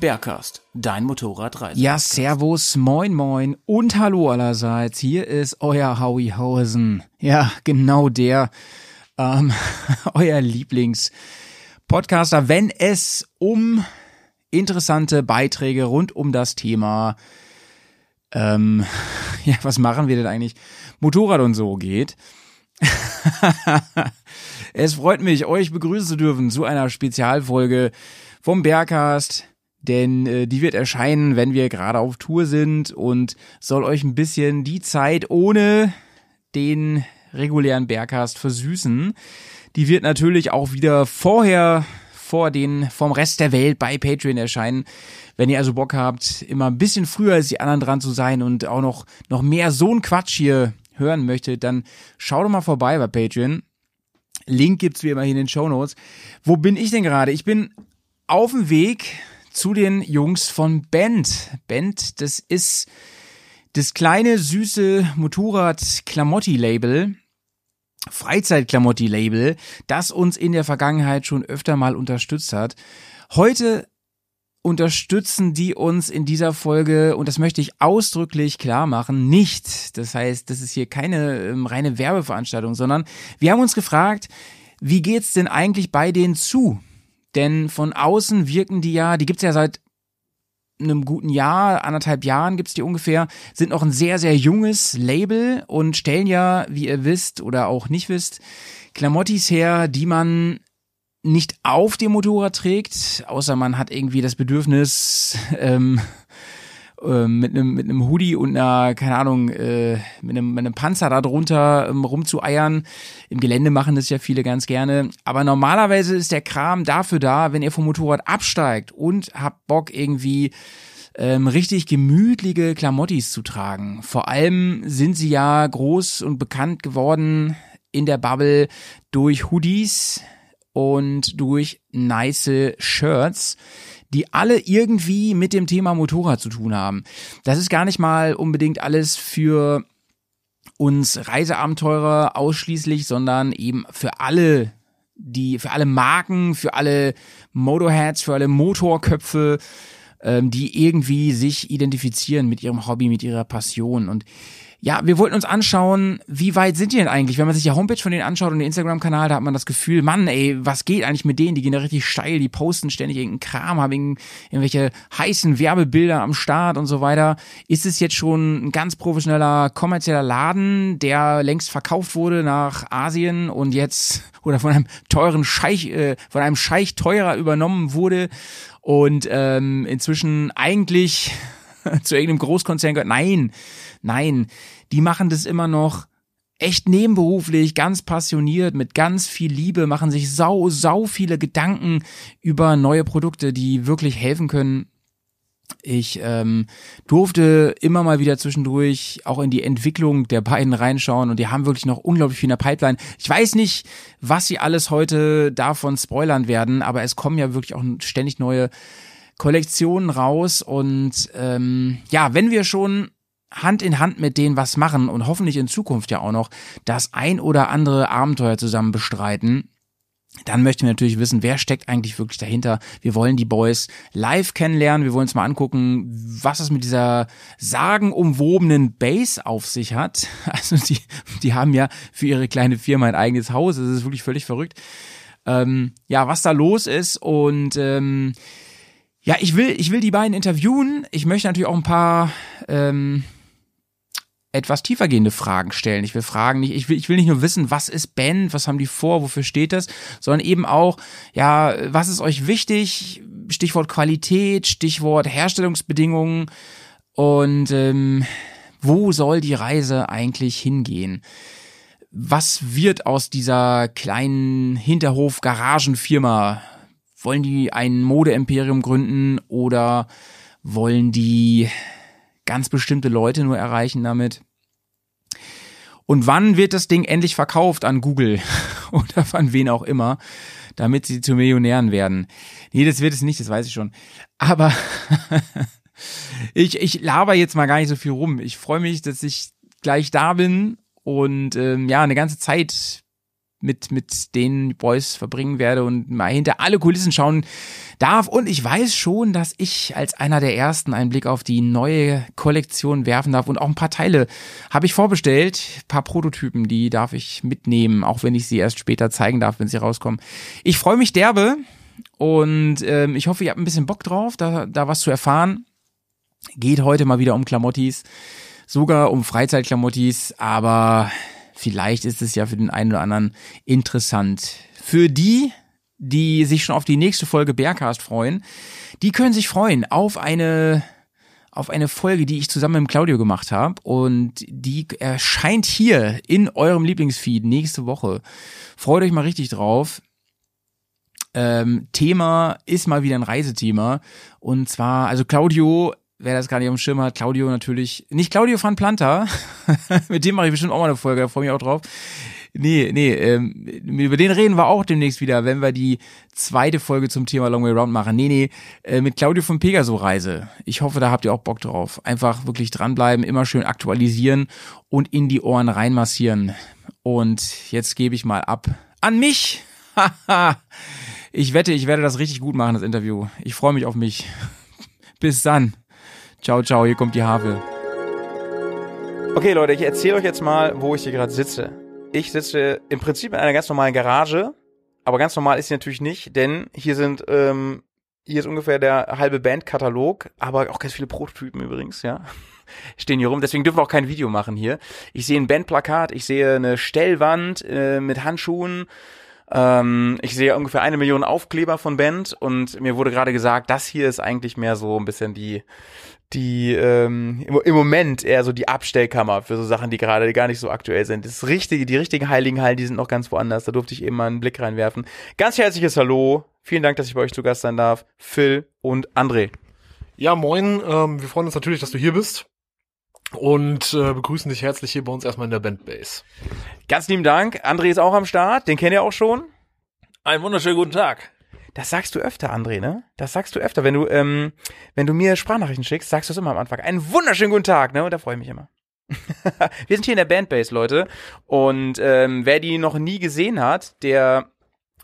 Bergcast, dein Motorradreise. Ja, servus, moin moin und hallo allerseits. Hier ist euer Howie Hausen. Ja, genau der, ähm, euer Lieblingspodcaster, wenn es um interessante Beiträge rund um das Thema, ähm, ja, was machen wir denn eigentlich? Motorrad und so geht. es freut mich, euch begrüßen zu dürfen zu einer Spezialfolge vom Bergcast, denn äh, die wird erscheinen, wenn wir gerade auf Tour sind und soll euch ein bisschen die Zeit ohne den regulären Bergcast versüßen. Die wird natürlich auch wieder vorher vor den vom Rest der Welt bei Patreon erscheinen. Wenn ihr also Bock habt, immer ein bisschen früher als die anderen dran zu sein und auch noch noch mehr so ein Quatsch hier hören möchtet, dann schaut doch mal vorbei bei Patreon. Link gibt's wie immer hier in den Show Notes. Wo bin ich denn gerade? Ich bin auf dem Weg zu den Jungs von Band. Band, das ist das kleine süße Motorrad-Klamotti-Label, Freizeitklamotti-Label, das uns in der Vergangenheit schon öfter mal unterstützt hat. Heute unterstützen die uns in dieser Folge, und das möchte ich ausdrücklich klar machen, nicht. Das heißt, das ist hier keine ähm, reine Werbeveranstaltung, sondern wir haben uns gefragt, wie geht's denn eigentlich bei denen zu? Denn von außen wirken die ja, die gibt's ja seit einem guten Jahr, anderthalb Jahren gibt's die ungefähr, sind noch ein sehr, sehr junges Label und stellen ja, wie ihr wisst oder auch nicht wisst, Klamottis her, die man nicht auf dem Motorrad trägt, außer man hat irgendwie das Bedürfnis, ähm, ähm, mit einem mit einem Hoodie und einer keine Ahnung äh, mit einem mit einem Panzer da drunter ähm, rumzueiern. Im Gelände machen das ja viele ganz gerne, aber normalerweise ist der Kram dafür da, wenn ihr vom Motorrad absteigt und habt Bock irgendwie ähm, richtig gemütliche Klamottis zu tragen. Vor allem sind sie ja groß und bekannt geworden in der Bubble durch Hoodies und durch nice Shirts die alle irgendwie mit dem Thema Motorrad zu tun haben. Das ist gar nicht mal unbedingt alles für uns Reiseabenteurer ausschließlich, sondern eben für alle die für alle Marken, für alle Motorheads, für alle Motorköpfe, ähm, die irgendwie sich identifizieren mit ihrem Hobby, mit ihrer Passion. Und ja, wir wollten uns anschauen, wie weit sind die denn eigentlich? Wenn man sich die Homepage von denen anschaut und den Instagram-Kanal, da hat man das Gefühl, Mann, ey, was geht eigentlich mit denen? Die gehen da richtig steil, die posten ständig irgendeinen Kram, haben irgendwelche heißen Werbebilder am Start und so weiter. Ist es jetzt schon ein ganz professioneller kommerzieller Laden, der längst verkauft wurde nach Asien und jetzt oder von einem teuren Scheich, äh, von einem Scheich teurer übernommen wurde und ähm, inzwischen eigentlich zu irgendeinem Großkonzern gehört? Nein Nein, die machen das immer noch echt nebenberuflich, ganz passioniert, mit ganz viel Liebe, machen sich sau, sau viele Gedanken über neue Produkte, die wirklich helfen können. Ich ähm, durfte immer mal wieder zwischendurch auch in die Entwicklung der beiden reinschauen und die haben wirklich noch unglaublich viel in der Pipeline. Ich weiß nicht, was sie alles heute davon spoilern werden, aber es kommen ja wirklich auch ständig neue Kollektionen raus und ähm, ja, wenn wir schon Hand in Hand mit denen was machen und hoffentlich in Zukunft ja auch noch das ein oder andere Abenteuer zusammen bestreiten, dann möchten wir natürlich wissen, wer steckt eigentlich wirklich dahinter. Wir wollen die Boys live kennenlernen. Wir wollen uns mal angucken, was es mit dieser sagenumwobenen Base auf sich hat. Also die, die haben ja für ihre kleine Firma ein eigenes Haus. Das ist wirklich völlig verrückt. Ähm, ja, was da los ist und ähm, ja, ich will, ich will die beiden interviewen. Ich möchte natürlich auch ein paar ähm, etwas tiefergehende Fragen stellen. Ich will fragen nicht, ich will, ich will nicht nur wissen, was ist Band, was haben die vor, wofür steht das, sondern eben auch, ja, was ist euch wichtig? Stichwort Qualität, Stichwort Herstellungsbedingungen und ähm, wo soll die Reise eigentlich hingehen? Was wird aus dieser kleinen Hinterhof-Garagenfirma wollen die ein Modeimperium gründen oder wollen die ganz bestimmte Leute nur erreichen damit? Und wann wird das Ding endlich verkauft an Google oder an wen auch immer, damit sie zu Millionären werden? Nee, das wird es nicht, das weiß ich schon. Aber ich, ich laber jetzt mal gar nicht so viel rum. Ich freue mich, dass ich gleich da bin und ähm, ja, eine ganze Zeit mit, mit den Boys verbringen werde und mal hinter alle Kulissen schauen darf. Und ich weiß schon, dass ich als einer der ersten einen Blick auf die neue Kollektion werfen darf. Und auch ein paar Teile habe ich vorbestellt. Ein paar Prototypen, die darf ich mitnehmen, auch wenn ich sie erst später zeigen darf, wenn sie rauskommen. Ich freue mich derbe und ähm, ich hoffe, ihr habt ein bisschen Bock drauf, da, da was zu erfahren. Geht heute mal wieder um Klamottis, sogar um Freizeitklamottis, aber vielleicht ist es ja für den einen oder anderen interessant. Für die, die sich schon auf die nächste Folge Bearcast freuen, die können sich freuen auf eine auf eine Folge, die ich zusammen mit Claudio gemacht habe und die erscheint hier in eurem Lieblingsfeed nächste Woche. Freut euch mal richtig drauf. Ähm, Thema ist mal wieder ein Reisethema und zwar, also Claudio wer das gar nicht auf dem Schirm hat, Claudio natürlich, nicht Claudio van Planta, mit dem mache ich bestimmt auch mal eine Folge, da freue mich auch drauf. Nee, nee, ähm, über den reden wir auch demnächst wieder, wenn wir die zweite Folge zum Thema Long Way Round machen. Nee, nee, äh, mit Claudio von Pegaso Reise. Ich hoffe, da habt ihr auch Bock drauf. Einfach wirklich dranbleiben, immer schön aktualisieren und in die Ohren reinmassieren. Und jetzt gebe ich mal ab an mich. ich wette, ich werde das richtig gut machen, das Interview. Ich freue mich auf mich. Bis dann. Ciao, ciao, hier kommt die Havel. Okay, Leute, ich erzähle euch jetzt mal, wo ich hier gerade sitze. Ich sitze im Prinzip in einer ganz normalen Garage, aber ganz normal ist sie natürlich nicht, denn hier sind, ähm, hier ist ungefähr der halbe Bandkatalog, aber auch ganz viele Prototypen übrigens, ja. Stehen hier rum, deswegen dürfen wir auch kein Video machen hier. Ich sehe ein Bandplakat, ich sehe eine Stellwand äh, mit Handschuhen, ähm, ich sehe ungefähr eine Million Aufkleber von Band und mir wurde gerade gesagt, das hier ist eigentlich mehr so ein bisschen die die ähm, im, im Moment eher so die Abstellkammer für so Sachen, die gerade gar nicht so aktuell sind. Das richtige, die richtigen heiligen Hallen, die sind noch ganz woanders. Da durfte ich eben mal einen Blick reinwerfen. Ganz herzliches Hallo. Vielen Dank, dass ich bei euch zu Gast sein darf. Phil und André. Ja, moin. Ähm, wir freuen uns natürlich, dass du hier bist und äh, begrüßen dich herzlich hier bei uns erstmal in der Bandbase. Ganz lieben Dank. André ist auch am Start. Den kennt ihr auch schon. Einen wunderschönen guten Tag. Das sagst du öfter, André, ne? Das sagst du öfter. Wenn du, ähm, wenn du mir Sprachnachrichten schickst, sagst du es immer am Anfang. Einen wunderschönen guten Tag, ne? Und da freue ich mich immer. Wir sind hier in der Bandbase, Leute. Und ähm, wer die noch nie gesehen hat, der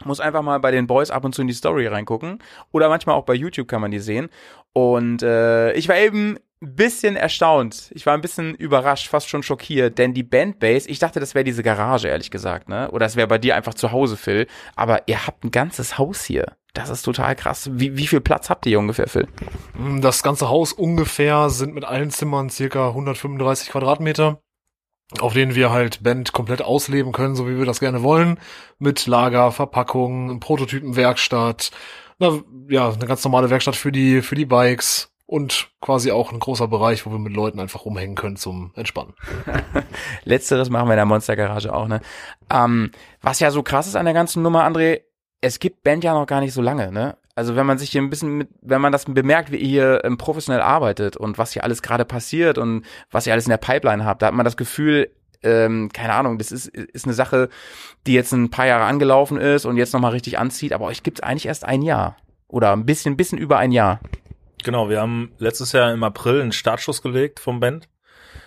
muss einfach mal bei den Boys ab und zu in die Story reingucken. Oder manchmal auch bei YouTube kann man die sehen. Und äh, ich war eben bisschen erstaunt. Ich war ein bisschen überrascht, fast schon schockiert, denn die Bandbase, ich dachte, das wäre diese Garage, ehrlich gesagt, ne? Oder es wäre bei dir einfach zu Hause, Phil. Aber ihr habt ein ganzes Haus hier. Das ist total krass. Wie, wie viel Platz habt ihr hier ungefähr, Phil? Das ganze Haus ungefähr sind mit allen Zimmern circa 135 Quadratmeter, auf denen wir halt Band komplett ausleben können, so wie wir das gerne wollen. Mit Lager, Verpackung, Prototypenwerkstatt, na, ja, eine ganz normale Werkstatt für die, für die Bikes und quasi auch ein großer Bereich, wo wir mit Leuten einfach rumhängen können zum Entspannen. Letzteres machen wir in der Monstergarage auch, ne? Ähm, was ja so krass ist an der ganzen Nummer, André, es gibt Band ja noch gar nicht so lange, ne? Also wenn man sich hier ein bisschen mit, wenn man das bemerkt, wie ihr hier ähm, professionell arbeitet und was hier alles gerade passiert und was ihr alles in der Pipeline habt, da hat man das Gefühl, ähm, keine Ahnung, das ist, ist eine Sache, die jetzt ein paar Jahre angelaufen ist und jetzt nochmal richtig anzieht, aber euch gibt's eigentlich erst ein Jahr. Oder ein bisschen, bisschen über ein Jahr. Genau, wir haben letztes Jahr im April einen Startschuss gelegt vom Band.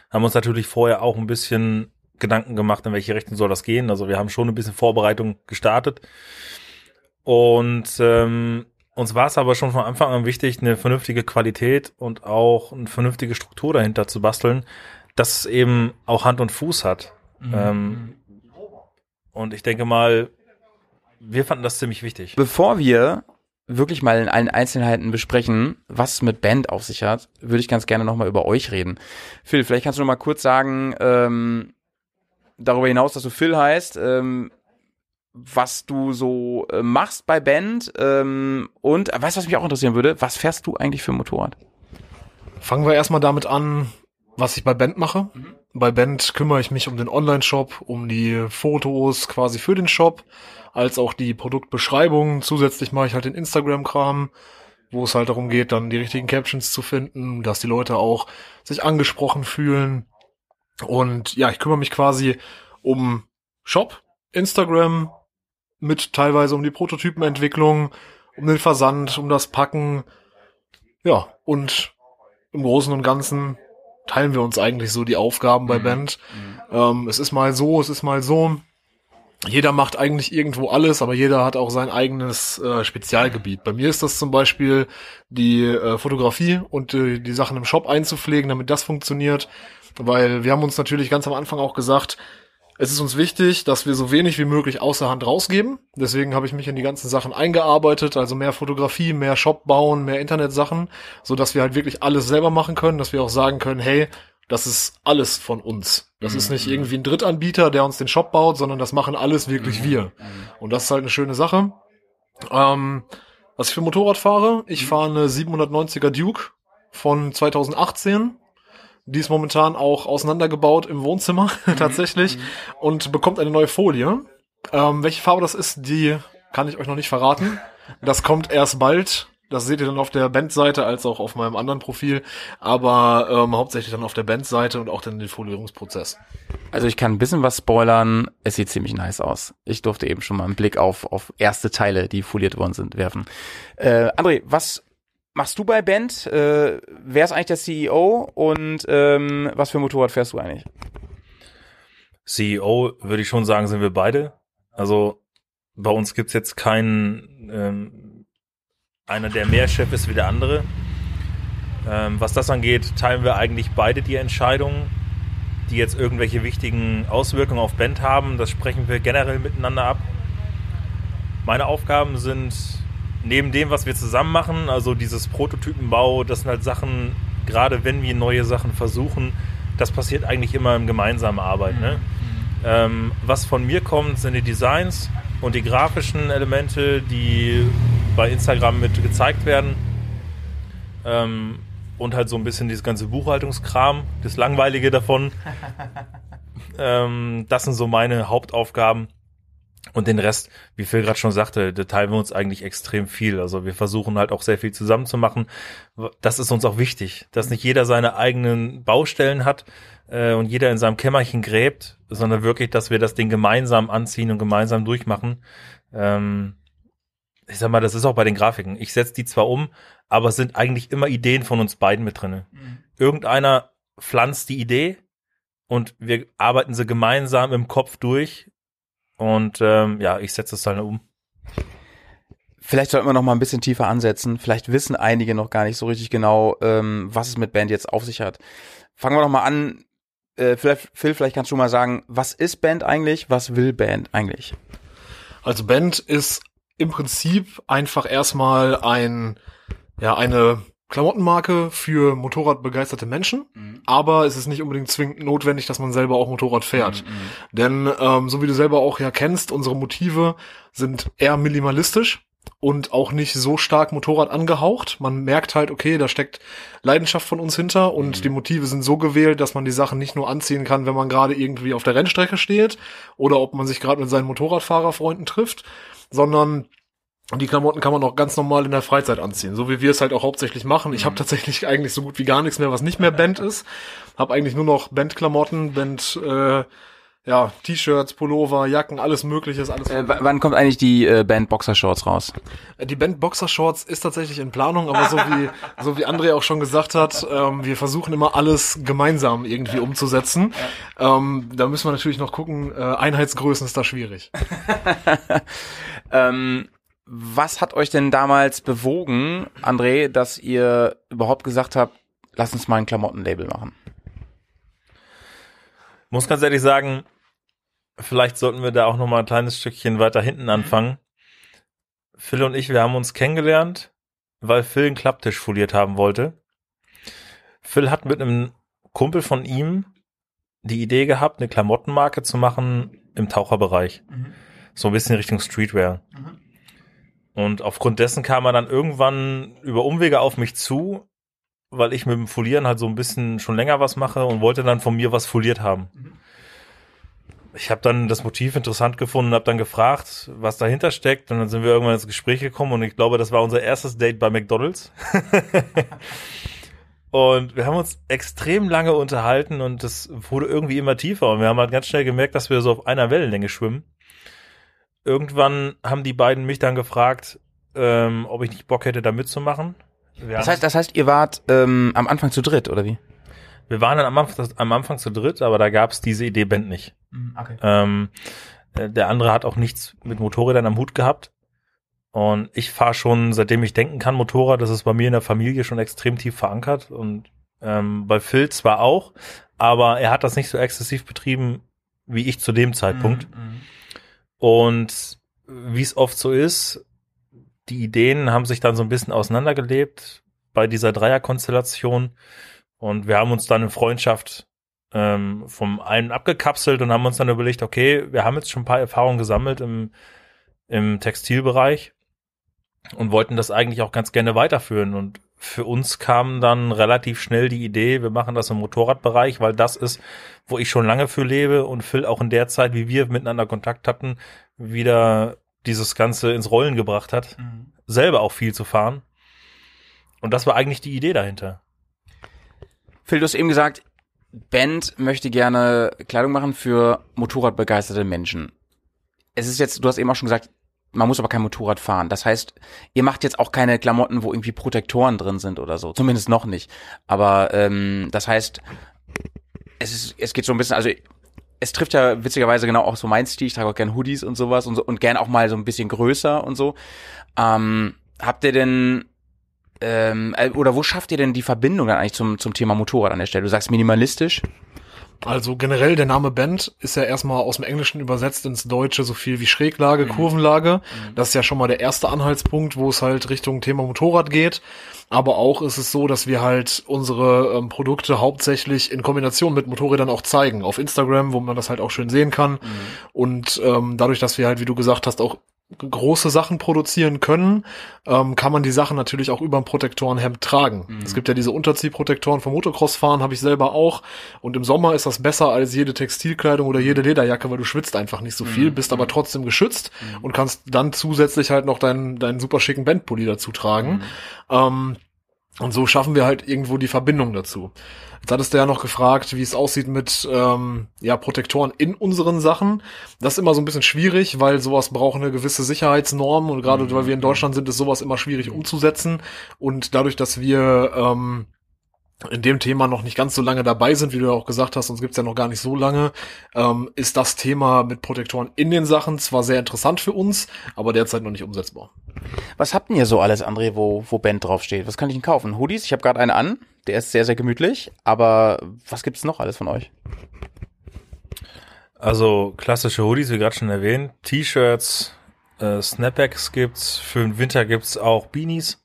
Haben uns natürlich vorher auch ein bisschen Gedanken gemacht, in welche Richtung soll das gehen. Also wir haben schon ein bisschen Vorbereitung gestartet. Und ähm, uns war es aber schon von Anfang an wichtig, eine vernünftige Qualität und auch eine vernünftige Struktur dahinter zu basteln, dass es eben auch Hand und Fuß hat. Mhm. Ähm, und ich denke mal, wir fanden das ziemlich wichtig. Bevor wir wirklich mal in allen Einzelheiten besprechen, was es mit Band auf sich hat, würde ich ganz gerne nochmal über euch reden. Phil, vielleicht kannst du noch mal kurz sagen, ähm, darüber hinaus, dass du Phil heißt, ähm, was du so äh, machst bei Band ähm, und weißt du, was mich auch interessieren würde? Was fährst du eigentlich für ein Motorrad? Fangen wir erstmal damit an, was ich bei Band mache. Mhm. Bei Band kümmere ich mich um den Online-Shop, um die Fotos quasi für den Shop, als auch die Produktbeschreibung. Zusätzlich mache ich halt den Instagram-Kram, wo es halt darum geht, dann die richtigen Captions zu finden, dass die Leute auch sich angesprochen fühlen. Und ja, ich kümmere mich quasi um Shop, Instagram, mit teilweise um die Prototypenentwicklung, um den Versand, um das Packen. Ja, und im Großen und Ganzen teilen wir uns eigentlich so die Aufgaben bei Band. Ähm, es ist mal so, es ist mal so. Jeder macht eigentlich irgendwo alles, aber jeder hat auch sein eigenes äh, Spezialgebiet. Bei mir ist das zum Beispiel die äh, Fotografie und äh, die Sachen im Shop einzupflegen, damit das funktioniert. Weil wir haben uns natürlich ganz am Anfang auch gesagt, es ist uns wichtig, dass wir so wenig wie möglich außer Hand rausgeben. Deswegen habe ich mich in die ganzen Sachen eingearbeitet, also mehr Fotografie, mehr Shop bauen, mehr Internetsachen, so dass wir halt wirklich alles selber machen können, dass wir auch sagen können, hey, das ist alles von uns. Das ist nicht irgendwie ein Drittanbieter, der uns den Shop baut, sondern das machen alles wirklich wir. Und das ist halt eine schöne Sache. Ähm, was ich für Motorrad fahre, ich fahre eine 790er Duke von 2018. Die ist momentan auch auseinandergebaut im Wohnzimmer tatsächlich und bekommt eine neue Folie. Ähm, welche Farbe das ist, die kann ich euch noch nicht verraten. Das kommt erst bald. Das seht ihr dann auf der Bandseite als auch auf meinem anderen Profil, aber ähm, hauptsächlich dann auf der Bandseite und auch dann den Folierungsprozess. Also ich kann ein bisschen was spoilern. Es sieht ziemlich nice aus. Ich durfte eben schon mal einen Blick auf, auf erste Teile, die foliert worden sind, werfen. Äh, André, was machst du bei Band? Äh, wer ist eigentlich der CEO und ähm, was für Motorrad fährst du eigentlich? CEO würde ich schon sagen, sind wir beide. Also bei uns gibt's jetzt keinen, ähm, einer, der mehr Chef ist wie der andere. Ähm, was das angeht, teilen wir eigentlich beide die Entscheidungen, die jetzt irgendwelche wichtigen Auswirkungen auf Band haben. Das sprechen wir generell miteinander ab. Meine Aufgaben sind neben dem, was wir zusammen machen, also dieses Prototypenbau, das sind halt Sachen, gerade wenn wir neue Sachen versuchen, das passiert eigentlich immer im gemeinsamen Arbeit. Ne? Ähm, was von mir kommt, sind die Designs und die grafischen Elemente, die bei Instagram mit gezeigt werden. Ähm, und halt so ein bisschen dieses ganze Buchhaltungskram, das Langweilige davon. ähm, das sind so meine Hauptaufgaben. Und den Rest, wie Phil gerade schon sagte, teilen wir uns eigentlich extrem viel. Also wir versuchen halt auch sehr viel zusammen zu machen. Das ist uns auch wichtig, dass nicht jeder seine eigenen Baustellen hat äh, und jeder in seinem Kämmerchen gräbt, sondern wirklich, dass wir das Ding gemeinsam anziehen und gemeinsam durchmachen. Ähm, ich sag mal, das ist auch bei den Grafiken. Ich setze die zwar um, aber es sind eigentlich immer Ideen von uns beiden mit drinne. Irgendeiner pflanzt die Idee und wir arbeiten sie gemeinsam im Kopf durch und ähm, ja, ich setze es dann um. Vielleicht sollten wir noch mal ein bisschen tiefer ansetzen. Vielleicht wissen einige noch gar nicht so richtig genau, ähm, was es mit Band jetzt auf sich hat. Fangen wir doch mal an. Äh, vielleicht, Phil, vielleicht kannst du mal sagen, was ist Band eigentlich? Was will Band eigentlich? Also Band ist im Prinzip einfach erstmal ein, ja, eine Klamottenmarke für Motorradbegeisterte Menschen, aber es ist nicht unbedingt zwingend notwendig, dass man selber auch Motorrad fährt. Denn ähm, so wie du selber auch ja kennst, unsere Motive sind eher minimalistisch und auch nicht so stark Motorrad angehaucht. Man merkt halt, okay, da steckt Leidenschaft von uns hinter und die Motive sind so gewählt, dass man die Sachen nicht nur anziehen kann, wenn man gerade irgendwie auf der Rennstrecke steht oder ob man sich gerade mit seinen Motorradfahrerfreunden trifft, sondern die Klamotten kann man auch ganz normal in der Freizeit anziehen, so wie wir es halt auch hauptsächlich machen. Ich habe tatsächlich eigentlich so gut wie gar nichts mehr, was nicht mehr Band ist. Habe eigentlich nur noch Bandklamotten, Band, äh, ja, T-Shirts, Pullover, Jacken, alles Mögliche, ist alles. Äh, wann kommt eigentlich die äh, Band Boxershorts raus? Die Band Boxershorts ist tatsächlich in Planung, aber so wie so wie André auch schon gesagt hat, ähm, wir versuchen immer alles gemeinsam irgendwie umzusetzen. Ähm, da müssen wir natürlich noch gucken. Äh, Einheitsgrößen ist da schwierig. Ähm, was hat euch denn damals bewogen, André, dass ihr überhaupt gesagt habt, lass uns mal ein Klamottenlabel machen? Muss ganz ehrlich sagen, vielleicht sollten wir da auch noch mal ein kleines Stückchen weiter hinten anfangen. Phil und ich, wir haben uns kennengelernt, weil Phil einen Klapptisch foliert haben wollte. Phil hat mit einem Kumpel von ihm die Idee gehabt, eine Klamottenmarke zu machen im Taucherbereich. So ein bisschen Richtung Streetwear. Und aufgrund dessen kam er dann irgendwann über Umwege auf mich zu weil ich mit dem Folieren halt so ein bisschen schon länger was mache und wollte dann von mir was foliert haben. Ich habe dann das Motiv interessant gefunden, habe dann gefragt, was dahinter steckt und dann sind wir irgendwann ins Gespräch gekommen und ich glaube, das war unser erstes Date bei McDonald's. und wir haben uns extrem lange unterhalten und das wurde irgendwie immer tiefer und wir haben halt ganz schnell gemerkt, dass wir so auf einer Wellenlänge schwimmen. Irgendwann haben die beiden mich dann gefragt, ähm, ob ich nicht Bock hätte, da mitzumachen. Wir Das heißt, das heißt, ihr wart ähm, am Anfang zu dritt, oder wie? Wir waren dann am Anfang, am Anfang zu dritt, aber da gab's diese Idee Band nicht. Okay. Ähm, äh, der andere hat auch nichts mit Motorrädern am Hut gehabt. Und ich fahre schon, seitdem ich denken kann, Motorrad. Das ist bei mir in der Familie schon extrem tief verankert. Und ähm, bei Phil zwar auch, aber er hat das nicht so exzessiv betrieben wie ich zu dem Zeitpunkt. Und wie es oft so ist, die Ideen haben sich dann so ein bisschen auseinandergelebt bei dieser Dreierkonstellation. Und wir haben uns dann in Freundschaft ähm, vom einen abgekapselt und haben uns dann überlegt, okay, wir haben jetzt schon ein paar Erfahrungen gesammelt im, im Textilbereich und wollten das eigentlich auch ganz gerne weiterführen. Und für uns kam dann relativ schnell die Idee, wir machen das im Motorradbereich, weil das ist, wo ich schon lange für lebe und Phil auch in der Zeit, wie wir miteinander Kontakt hatten, wieder dieses Ganze ins Rollen gebracht hat, selber auch viel zu fahren. Und das war eigentlich die Idee dahinter. Phil, du hast eben gesagt, Band möchte gerne Kleidung machen für Motorradbegeisterte Menschen. Es ist jetzt, du hast eben auch schon gesagt, man muss aber kein Motorrad fahren. Das heißt, ihr macht jetzt auch keine Klamotten, wo irgendwie Protektoren drin sind oder so. Zumindest noch nicht. Aber ähm, das heißt, es ist, es geht so ein bisschen, also es trifft ja witzigerweise genau auch so mein Stil. Ich trage auch gern Hoodies und sowas und so und gern auch mal so ein bisschen größer und so. Ähm, habt ihr denn ähm, äh, oder wo schafft ihr denn die Verbindung dann eigentlich zum, zum Thema Motorrad an der Stelle? Du sagst minimalistisch. Also generell der Name Band ist ja erstmal aus dem Englischen übersetzt ins Deutsche so viel wie Schräglage, Kurvenlage. Das ist ja schon mal der erste Anhaltspunkt, wo es halt Richtung Thema Motorrad geht. Aber auch ist es so, dass wir halt unsere ähm, Produkte hauptsächlich in Kombination mit Motorrädern auch zeigen. Auf Instagram, wo man das halt auch schön sehen kann. Und ähm, dadurch, dass wir halt, wie du gesagt hast, auch große Sachen produzieren können, ähm, kann man die Sachen natürlich auch über ein Protektorenhemd tragen. Es gibt ja diese Unterziehprotektoren vom Motocross-Fahren, habe ich selber auch. Und im Sommer ist das besser als jede Textilkleidung oder jede Lederjacke, weil du schwitzt einfach nicht so viel, bist aber trotzdem geschützt und kannst dann zusätzlich halt noch deinen, deinen super schicken Bandpulli dazu tragen. Ähm, und so schaffen wir halt irgendwo die Verbindung dazu. Jetzt hattest du ja noch gefragt, wie es aussieht mit ähm, ja, Protektoren in unseren Sachen. Das ist immer so ein bisschen schwierig, weil sowas braucht eine gewisse Sicherheitsnorm und gerade weil wir in Deutschland sind, ist sowas immer schwierig umzusetzen. Und dadurch, dass wir ähm, in dem Thema noch nicht ganz so lange dabei sind, wie du ja auch gesagt hast, uns gibt's ja noch gar nicht so lange, ähm, ist das Thema mit Protektoren in den Sachen zwar sehr interessant für uns, aber derzeit noch nicht umsetzbar. Was habt ihr so alles, André, wo, wo Band draufsteht? Was kann ich denn kaufen? Hoodies? Ich habe gerade eine an. Der ist sehr, sehr gemütlich. Aber was gibt's noch alles von euch? Also klassische Hoodies, wie gerade schon erwähnt, T-Shirts, äh, Snapbacks gibt's, für den Winter gibt's auch Beanies.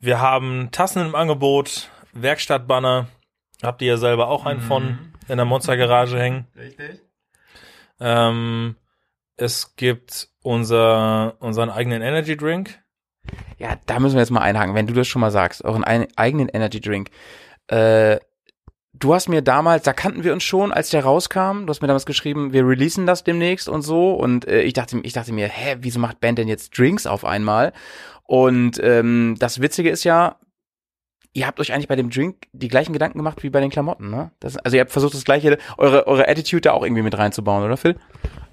Wir haben Tassen im Angebot, Werkstattbanner, habt ihr ja selber auch einen von in der Monstergarage hängen. Richtig. Ähm, es gibt unser, unseren eigenen Energy Drink. Ja, da müssen wir jetzt mal einhaken, wenn du das schon mal sagst, euren ein, eigenen Energy Drink. Äh, du hast mir damals, da kannten wir uns schon, als der rauskam. Du hast mir damals geschrieben, wir releasen das demnächst und so. Und äh, ich dachte, ich dachte mir, hä, wieso macht Band denn jetzt Drinks auf einmal? Und ähm, das Witzige ist ja, ihr habt euch eigentlich bei dem Drink die gleichen Gedanken gemacht wie bei den Klamotten, ne? Das, also ihr habt versucht, das gleiche, eure, eure Attitude da auch irgendwie mit reinzubauen, oder Phil?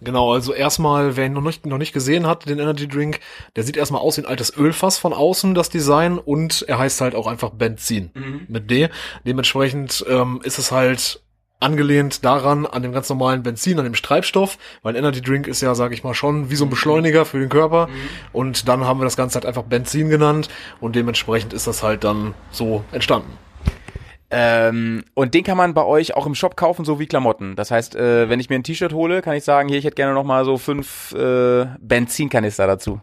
Genau, also erstmal, wer ihn noch nicht, noch nicht gesehen hat, den Energy Drink, der sieht erstmal aus wie ein altes Ölfass von außen, das Design, und er heißt halt auch einfach Benzin mit D. Dementsprechend ähm, ist es halt angelehnt daran, an dem ganz normalen Benzin, an dem Treibstoff, weil ein Energy Drink ist ja, sage ich mal, schon wie so ein Beschleuniger für den Körper. Und dann haben wir das Ganze halt einfach Benzin genannt und dementsprechend ist das halt dann so entstanden. Ähm, und den kann man bei euch auch im Shop kaufen, so wie Klamotten. Das heißt, äh, wenn ich mir ein T-Shirt hole, kann ich sagen, hier, ich hätte gerne noch mal so fünf äh, Benzinkanister dazu.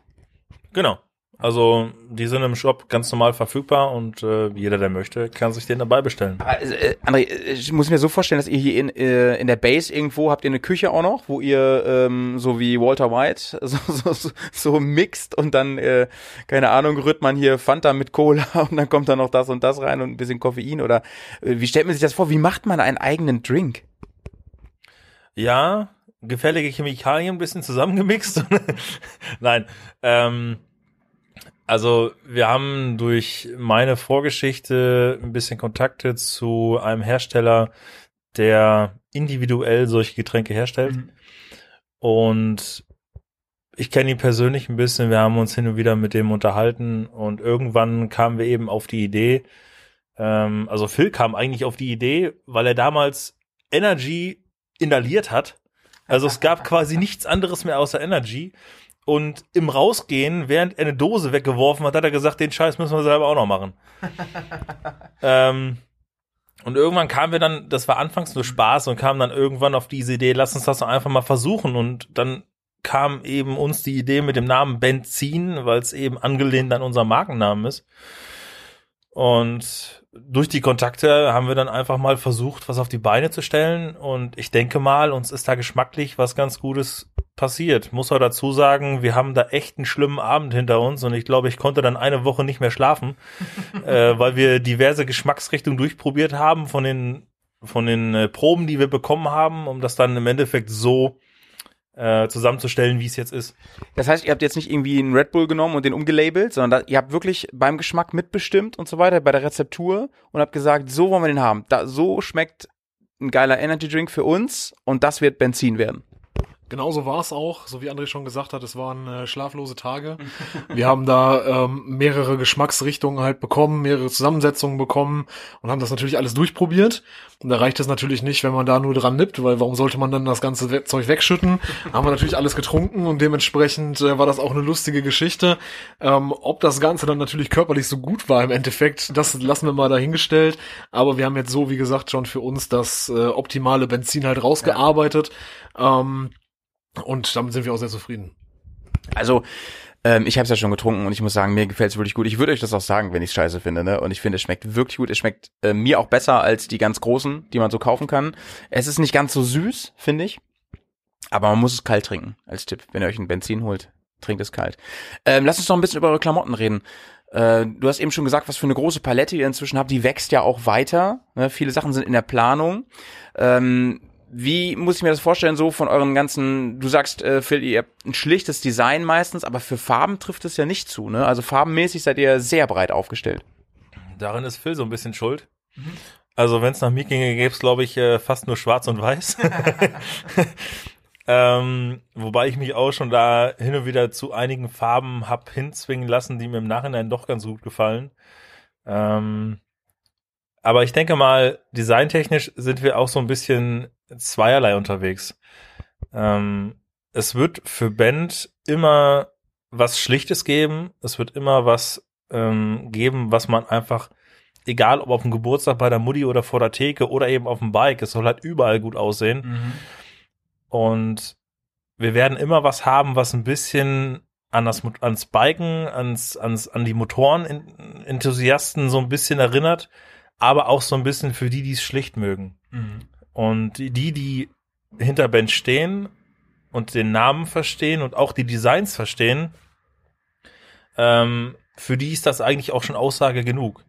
Genau. Also die sind im Shop ganz normal verfügbar und äh, jeder, der möchte, kann sich den dabei bestellen. Aber, äh, André, äh, ich muss mir so vorstellen, dass ihr hier in, äh, in der Base irgendwo habt ihr eine Küche auch noch, wo ihr ähm, so wie Walter White so, so, so, so mixt und dann, äh, keine Ahnung, rührt man hier Fanta mit Cola und dann kommt da noch das und das rein und ein bisschen Koffein oder äh, wie stellt man sich das vor? Wie macht man einen eigenen Drink? Ja, gefährliche Chemikalien ein bisschen zusammengemixt. Nein, ähm, also wir haben durch meine Vorgeschichte ein bisschen Kontakte zu einem Hersteller, der individuell solche Getränke herstellt. Und ich kenne ihn persönlich ein bisschen, wir haben uns hin und wieder mit dem unterhalten und irgendwann kamen wir eben auf die Idee, ähm, also Phil kam eigentlich auf die Idee, weil er damals Energy inhaliert hat. Also es gab quasi nichts anderes mehr außer Energy. Und im Rausgehen, während er eine Dose weggeworfen hat, hat er gesagt, den Scheiß müssen wir selber auch noch machen. ähm, und irgendwann kamen wir dann, das war anfangs nur Spaß und kamen dann irgendwann auf diese Idee, lass uns das doch einfach mal versuchen. Und dann kam eben uns die Idee mit dem Namen Benzin, weil es eben angelehnt an unser Markennamen ist. Und durch die Kontakte haben wir dann einfach mal versucht, was auf die Beine zu stellen. Und ich denke mal, uns ist da geschmacklich was ganz Gutes passiert. Muss auch dazu sagen, wir haben da echt einen schlimmen Abend hinter uns und ich glaube, ich konnte dann eine Woche nicht mehr schlafen, äh, weil wir diverse Geschmacksrichtungen durchprobiert haben von den von den äh, Proben, die wir bekommen haben, um das dann im Endeffekt so äh, zusammenzustellen, wie es jetzt ist. Das heißt, ihr habt jetzt nicht irgendwie einen Red Bull genommen und den umgelabelt, sondern da, ihr habt wirklich beim Geschmack mitbestimmt und so weiter, bei der Rezeptur und habt gesagt, so wollen wir den haben. Da, so schmeckt ein geiler Energy Drink für uns und das wird Benzin werden. Genauso war es auch, so wie André schon gesagt hat, es waren äh, schlaflose Tage. Wir haben da ähm, mehrere Geschmacksrichtungen halt bekommen, mehrere Zusammensetzungen bekommen und haben das natürlich alles durchprobiert. Und da reicht es natürlich nicht, wenn man da nur dran nippt, weil warum sollte man dann das ganze Zeug wegschütten? haben wir natürlich alles getrunken und dementsprechend äh, war das auch eine lustige Geschichte. Ähm, ob das Ganze dann natürlich körperlich so gut war im Endeffekt, das lassen wir mal dahingestellt. Aber wir haben jetzt so, wie gesagt, schon für uns das äh, optimale Benzin halt rausgearbeitet. Ähm, und damit sind wir auch sehr zufrieden. Also, ähm, ich habe es ja schon getrunken und ich muss sagen, mir gefällt es wirklich gut. Ich würde euch das auch sagen, wenn ich es scheiße finde, ne? Und ich finde, es schmeckt wirklich gut. Es schmeckt äh, mir auch besser als die ganz großen, die man so kaufen kann. Es ist nicht ganz so süß, finde ich. Aber man muss es kalt trinken, als Tipp. Wenn ihr euch ein Benzin holt, trinkt es kalt. Ähm, lasst uns noch ein bisschen über eure Klamotten reden. Äh, du hast eben schon gesagt, was für eine große Palette ihr inzwischen habt. Die wächst ja auch weiter. Ne? Viele Sachen sind in der Planung. Ähm, wie muss ich mir das vorstellen, so von euren ganzen, du sagst, äh, Phil, ihr habt ein schlichtes Design meistens, aber für Farben trifft es ja nicht zu, ne? Also farbenmäßig seid ihr sehr breit aufgestellt. Darin ist Phil so ein bisschen schuld. Also wenn es nach mir ginge, gäbe es, glaube ich, äh, fast nur schwarz und weiß. ähm, wobei ich mich auch schon da hin und wieder zu einigen Farben hab hinzwingen lassen, die mir im Nachhinein doch ganz gut gefallen. Ähm, aber ich denke mal, designtechnisch sind wir auch so ein bisschen zweierlei unterwegs. Ähm, es wird für Band immer was Schlichtes geben. Es wird immer was ähm, geben, was man einfach, egal ob auf dem Geburtstag bei der Mutti oder vor der Theke oder eben auf dem Bike, es soll halt überall gut aussehen. Und wir werden immer was haben, was ein bisschen an das, ans Biken, ans, ans, an die Motoren-Enthusiasten so ein bisschen erinnert, aber auch so ein bisschen für die, die es schlicht mögen. Und die, die hinter Band stehen und den Namen verstehen und auch die Designs verstehen, ähm, für die ist das eigentlich auch schon Aussage genug.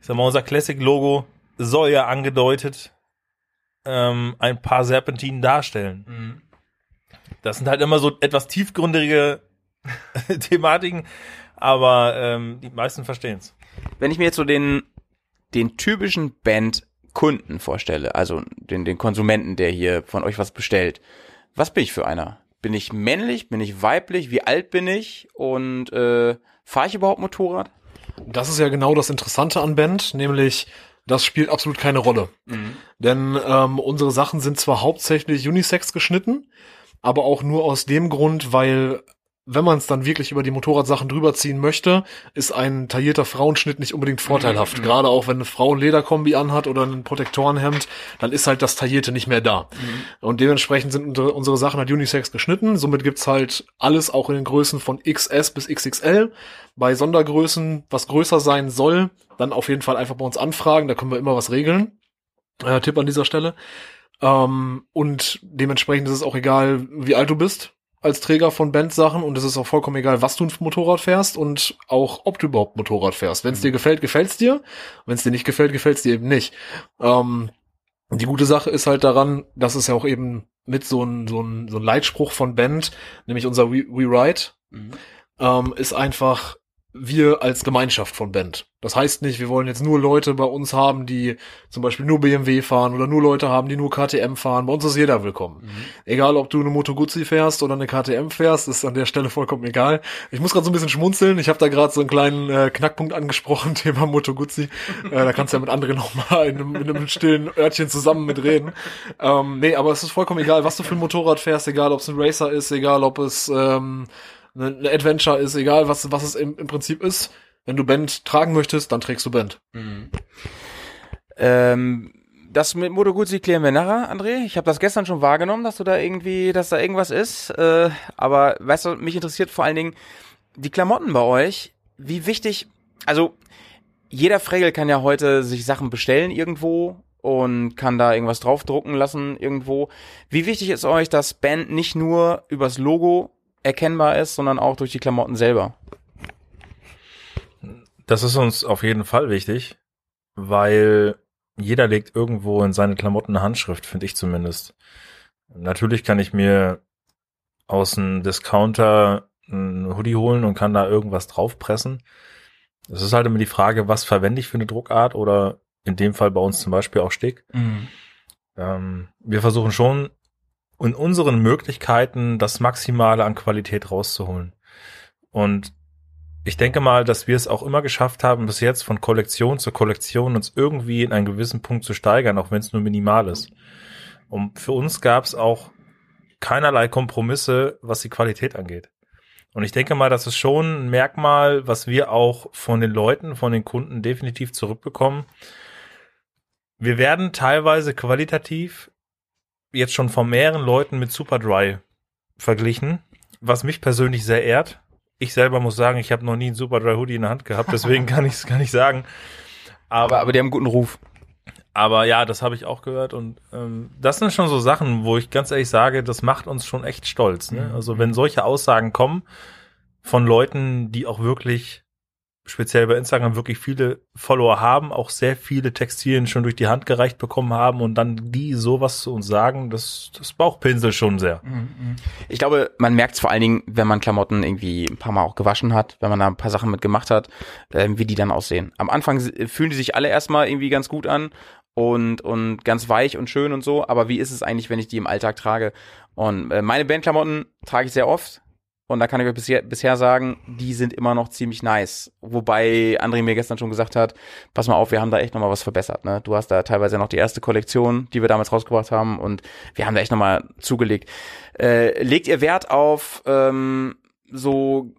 Ich sag mal, unser Classic-Logo soll ja angedeutet ähm, ein paar Serpentinen darstellen. Das sind halt immer so etwas tiefgründige Thematiken, aber ähm, die meisten verstehen's. Wenn ich mir jetzt so den, den typischen Band-Kunden vorstelle, also den, den Konsumenten, der hier von euch was bestellt, was bin ich für einer? Bin ich männlich? Bin ich weiblich? Wie alt bin ich? Und äh, fahre ich überhaupt Motorrad? Das ist ja genau das Interessante an Band, nämlich das spielt absolut keine Rolle. Denn ähm, unsere Sachen sind zwar hauptsächlich Unisex geschnitten, aber auch nur aus dem Grund, weil wenn man es dann wirklich über die Motorradsachen drüber ziehen möchte, ist ein taillierter Frauenschnitt nicht unbedingt vorteilhaft. Gerade auch wenn eine Frau ein Lederkombi anhat oder ein Protektorenhemd, dann ist halt das Taillierte nicht mehr da. Und dementsprechend sind unsere, unsere Sachen halt unisex geschnitten. Somit gibt's halt alles auch in den Größen von XS bis XXL. Bei Sondergrößen, was größer sein soll, dann auf jeden Fall einfach bei uns anfragen, da können wir immer was regeln. Äh, Tipp an dieser Stelle. Ähm, und dementsprechend ist es auch egal, wie alt du bist als Träger von Bandsachen und es ist auch vollkommen egal, was du ein Motorrad fährst und auch ob du überhaupt Motorrad fährst. Wenn es dir gefällt, gefällt's dir. Wenn es dir nicht gefällt, gefällt's dir eben nicht. Ähm, die gute Sache ist halt daran, dass es ja auch eben mit so ein so ein so ein Leitspruch von Band, nämlich unser We, We Ride, ähm, ist einfach wir als Gemeinschaft von Band. Das heißt nicht, wir wollen jetzt nur Leute bei uns haben, die zum Beispiel nur BMW fahren oder nur Leute haben, die nur KTM fahren. Bei uns ist jeder willkommen. Egal, ob du eine Moto Guzzi fährst oder eine KTM fährst, ist an der Stelle vollkommen egal. Ich muss gerade so ein bisschen schmunzeln. Ich habe da gerade so einen kleinen äh, Knackpunkt angesprochen, Thema Moto Guzzi. Äh, da kannst du ja mit anderen nochmal in, einem- in einem stillen Örtchen zusammen mitreden. Ähm, nee, aber es ist vollkommen egal, was du für ein Motorrad fährst, egal ob es ein Racer ist, egal ob es ähm, eine, eine Adventure ist, egal was, was es im, im Prinzip ist. Wenn du Band tragen möchtest, dann trägst du Band. Ähm, das mit Moto Guzzi klären wir nachher, André. Ich habe das gestern schon wahrgenommen, dass du da irgendwie, dass da irgendwas ist. Äh, aber weißt du, mich interessiert vor allen Dingen die Klamotten bei euch. Wie wichtig, also jeder Fregel kann ja heute sich Sachen bestellen irgendwo und kann da irgendwas draufdrucken lassen irgendwo. Wie wichtig ist euch, dass Band nicht nur übers Logo erkennbar ist, sondern auch durch die Klamotten selber? Das ist uns auf jeden Fall wichtig, weil jeder legt irgendwo in seine Klamotten eine Handschrift, finde ich zumindest. Natürlich kann ich mir aus einem Discounter ein Hoodie holen und kann da irgendwas draufpressen. Es ist halt immer die Frage, was verwende ich für eine Druckart oder in dem Fall bei uns zum Beispiel auch Stick. Ähm, wir versuchen schon in unseren Möglichkeiten das Maximale an Qualität rauszuholen. Und ich denke mal, dass wir es auch immer geschafft haben, bis jetzt von Kollektion zu Kollektion uns irgendwie in einen gewissen Punkt zu steigern, auch wenn es nur minimal ist. Und für uns gab es auch keinerlei Kompromisse, was die Qualität angeht. Und ich denke mal, das ist schon ein Merkmal, was wir auch von den Leuten, von den Kunden definitiv zurückbekommen. Wir werden teilweise qualitativ jetzt schon von mehreren Leuten mit Superdry verglichen, was mich persönlich sehr ehrt. Ich selber muss sagen, ich habe noch nie einen Superdry Hoodie in der Hand gehabt, deswegen kann ich es gar nicht sagen. Aber, aber die haben einen guten Ruf. Aber ja, das habe ich auch gehört und ähm, das sind schon so Sachen, wo ich ganz ehrlich sage, das macht uns schon echt stolz. Ne? Also wenn solche Aussagen kommen von Leuten, die auch wirklich speziell bei Instagram wirklich viele Follower haben, auch sehr viele Textilien schon durch die Hand gereicht bekommen haben und dann die sowas zu uns sagen, das, das Bauchpinsel schon sehr. Ich glaube, man merkt es vor allen Dingen, wenn man Klamotten irgendwie ein paar Mal auch gewaschen hat, wenn man da ein paar Sachen mit gemacht hat, ähm, wie die dann aussehen. Am Anfang fühlen die sich alle erstmal irgendwie ganz gut an und, und ganz weich und schön und so, aber wie ist es eigentlich, wenn ich die im Alltag trage? Und äh, meine Bandklamotten trage ich sehr oft. Und da kann ich euch bisher, bisher sagen, die sind immer noch ziemlich nice. Wobei André mir gestern schon gesagt hat, pass mal auf, wir haben da echt nochmal was verbessert. Ne? Du hast da teilweise noch die erste Kollektion, die wir damals rausgebracht haben und wir haben da echt nochmal zugelegt. Äh, legt ihr Wert auf ähm, so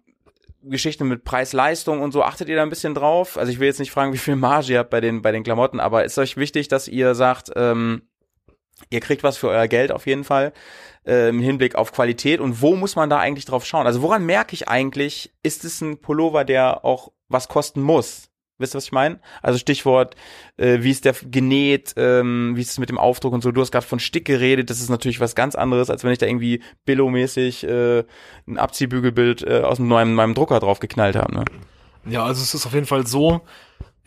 Geschichten mit Preis-Leistung und so? Achtet ihr da ein bisschen drauf? Also ich will jetzt nicht fragen, wie viel Marge ihr habt bei den, bei den Klamotten, aber ist euch wichtig, dass ihr sagt, ähm, ihr kriegt was für euer Geld auf jeden Fall äh, im Hinblick auf Qualität und wo muss man da eigentlich drauf schauen? Also woran merke ich eigentlich, ist es ein Pullover, der auch was kosten muss? Wisst ihr, was ich meine? Also Stichwort, äh, wie ist der genäht, ähm, wie ist es mit dem Aufdruck und so. Du hast gerade von Stick geredet, das ist natürlich was ganz anderes, als wenn ich da irgendwie Billo-mäßig äh, ein Abziehbügelbild äh, aus meinem, meinem Drucker drauf geknallt habe. Ne? Ja, also es ist auf jeden Fall so.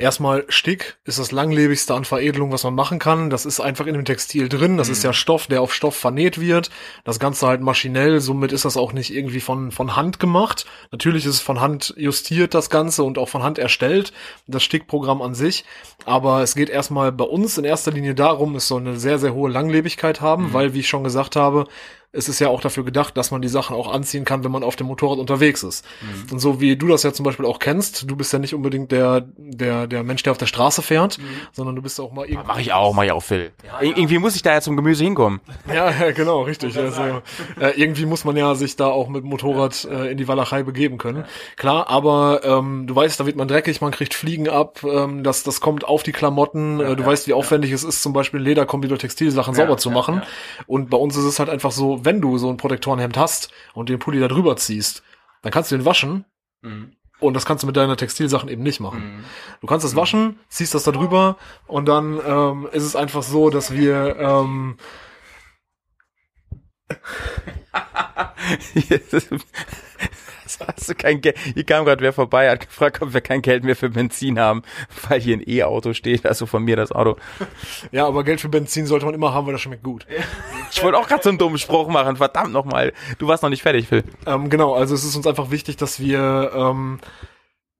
Erstmal Stick ist das langlebigste an Veredelung, was man machen kann. Das ist einfach in dem Textil drin. Das ist ja Stoff, der auf Stoff vernäht wird. Das Ganze halt maschinell. Somit ist das auch nicht irgendwie von, von Hand gemacht. Natürlich ist es von Hand justiert, das Ganze, und auch von Hand erstellt. Das Stickprogramm an sich. Aber es geht erstmal bei uns in erster Linie darum, es soll eine sehr, sehr hohe Langlebigkeit haben, weil, wie ich schon gesagt habe, es ist ja auch dafür gedacht, dass man die Sachen auch anziehen kann, wenn man auf dem Motorrad unterwegs ist. Und so wie du das ja zum Beispiel auch kennst, du bist ja nicht unbedingt der, der, der Mensch, der auf der Straße fährt, sondern du bist auch mal irgendwie. Mach ich auch, mach ich auch, Phil. Ir Irgendwie muss ich da ja zum Gemüse hinkommen. Ja, ja, genau, richtig. Also, äh, irgendwie muss man ja sich da auch mit dem Motorrad äh, in die Walachei begeben können. Klar, aber ähm, du weißt, da wird man dreckig, man kriegt Fliegen ab, ähm, das, das kommt auf die Klamotten. äh, du weißt, wie aufwendig es ist, zum Beispiel Lederkombi oder Textilsachen sauber zu machen. Und bei uns ist es halt einfach so, wenn du so ein Protektorenhemd hast und den Pulli da drüber ziehst, dann kannst du den waschen. Und das kannst du mit deiner Textilsachen eben nicht machen. Du kannst es waschen, ziehst das da drüber und dann ähm, ist es einfach so, dass wir ähm, Hast du kein Geld? Hier kam gerade wer vorbei, hat gefragt, ob wir kein Geld mehr für Benzin haben, weil hier ein E-Auto steht, also von mir das Auto. Ja, aber Geld für Benzin sollte man immer haben, weil das schmeckt gut. Ich wollte auch gerade so einen dummen Spruch machen, verdammt nochmal. Du warst noch nicht fertig, Phil. Ähm, genau, also es ist uns einfach wichtig, dass wir ähm,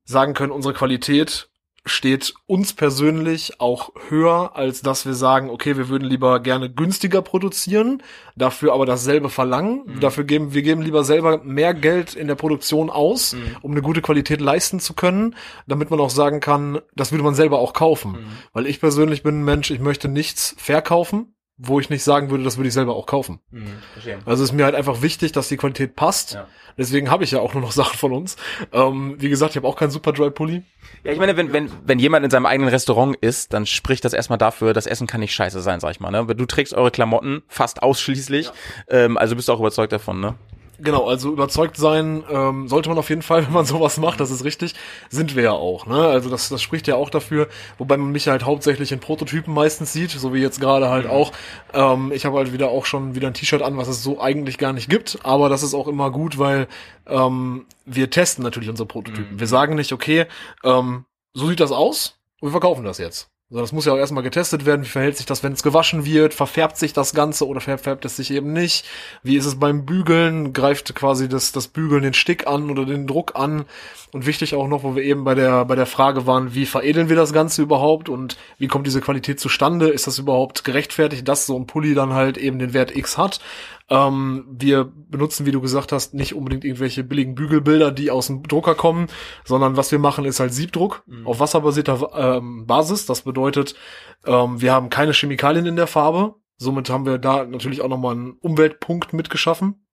sagen können, unsere Qualität steht uns persönlich auch höher, als dass wir sagen, okay, wir würden lieber gerne günstiger produzieren, dafür aber dasselbe verlangen. Dafür geben wir geben lieber selber mehr Geld in der Produktion aus, um eine gute Qualität leisten zu können, damit man auch sagen kann, das würde man selber auch kaufen. Weil ich persönlich bin ein Mensch, ich möchte nichts verkaufen, wo ich nicht sagen würde, das würde ich selber auch kaufen. Also ist mir halt einfach wichtig, dass die Qualität passt. Deswegen habe ich ja auch nur noch Sachen von uns. Ähm, wie gesagt, ich habe auch keinen Superdry Pulli. Ja, ich meine, wenn, wenn, wenn jemand in seinem eigenen Restaurant isst, dann spricht das erstmal dafür, das Essen kann nicht scheiße sein, sag ich mal. Ne? Du trägst eure Klamotten fast ausschließlich, ähm, also bist du auch überzeugt davon, ne? Genau, also überzeugt sein ähm, sollte man auf jeden Fall, wenn man sowas macht, das ist richtig. Sind wir ja auch, ne? Also das, das spricht ja auch dafür, wobei man mich halt hauptsächlich in Prototypen meistens sieht, so wie jetzt gerade halt auch. Ähm, ich habe halt wieder auch schon wieder ein T-Shirt an, was es so eigentlich gar nicht gibt, aber das ist auch immer gut, weil ähm, wir testen natürlich unsere Prototypen. Wir sagen nicht, okay, ähm, so sieht das aus und wir verkaufen das jetzt. So, das muss ja auch erstmal getestet werden. Wie verhält sich das, wenn es gewaschen wird? Verfärbt sich das Ganze oder verfärbt es sich eben nicht? Wie ist es beim Bügeln? Greift quasi das, das Bügeln den Stick an oder den Druck an? Und wichtig auch noch, wo wir eben bei der, bei der Frage waren, wie veredeln wir das Ganze überhaupt und wie kommt diese Qualität zustande? Ist das überhaupt gerechtfertigt, dass so ein Pulli dann halt eben den Wert X hat? Ähm, wir benutzen, wie du gesagt hast, nicht unbedingt irgendwelche billigen Bügelbilder, die aus dem Drucker kommen, sondern was wir machen, ist halt Siebdruck auf wasserbasierter ähm, Basis. Das bedeutet, ähm, wir haben keine Chemikalien in der Farbe. Somit haben wir da natürlich auch nochmal einen Umweltpunkt mitgeschaffen.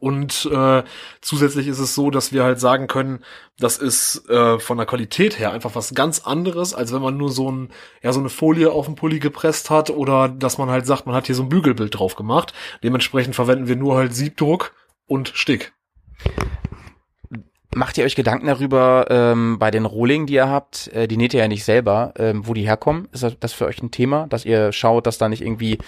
Und äh, zusätzlich ist es so, dass wir halt sagen können, das ist äh, von der Qualität her einfach was ganz anderes, als wenn man nur so ein ja so eine Folie auf den Pulli gepresst hat oder dass man halt sagt, man hat hier so ein Bügelbild drauf gemacht. Dementsprechend verwenden wir nur halt Siebdruck und Stick. Macht ihr euch Gedanken darüber, ähm, bei den Rohlingen, die ihr habt, äh, die näht ihr ja nicht selber, ähm, wo die herkommen? Ist das- für euch ein Thema, dass ihr schaut, dass da nicht irgendwie,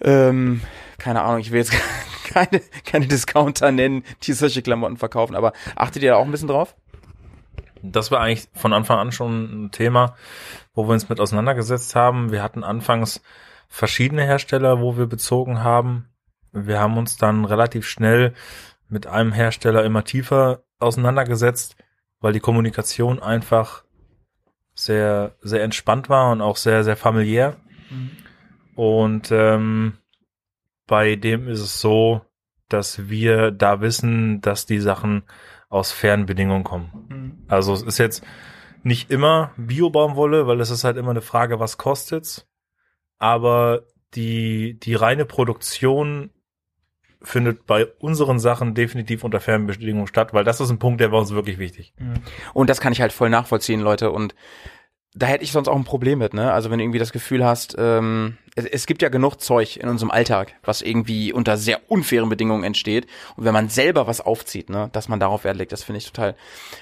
ähm, keine Ahnung, ich will jetzt keine, keine Discounter nennen, die solche Klamotten verkaufen, aber achtet ihr da auch ein bisschen drauf? Das war eigentlich von Anfang an schon ein Thema, wo wir uns mit auseinandergesetzt haben. Wir hatten anfangs verschiedene Hersteller, wo wir bezogen haben. Wir haben uns dann relativ schnell mit einem Hersteller immer tiefer auseinandergesetzt, weil die Kommunikation einfach sehr, sehr entspannt war und auch sehr, sehr familiär. Und ähm, bei dem ist es so, dass wir da wissen, dass die Sachen aus fairen Bedingungen kommen. Also es ist jetzt nicht immer Bio-Baumwolle, weil es ist halt immer eine Frage, was kostet's. Aber die, die reine Produktion findet bei unseren Sachen definitiv unter fairen Bedingungen statt, weil das ist ein Punkt, der war uns wirklich wichtig. Und das kann ich halt voll nachvollziehen, Leute. Und da hätte ich sonst auch ein Problem mit, ne? Also wenn du irgendwie das Gefühl hast, ähm, es, es gibt ja genug Zeug in unserem Alltag, was irgendwie unter sehr unfairen Bedingungen entsteht. Und wenn man selber was aufzieht, ne, dass man darauf Wert legt, das finde ich total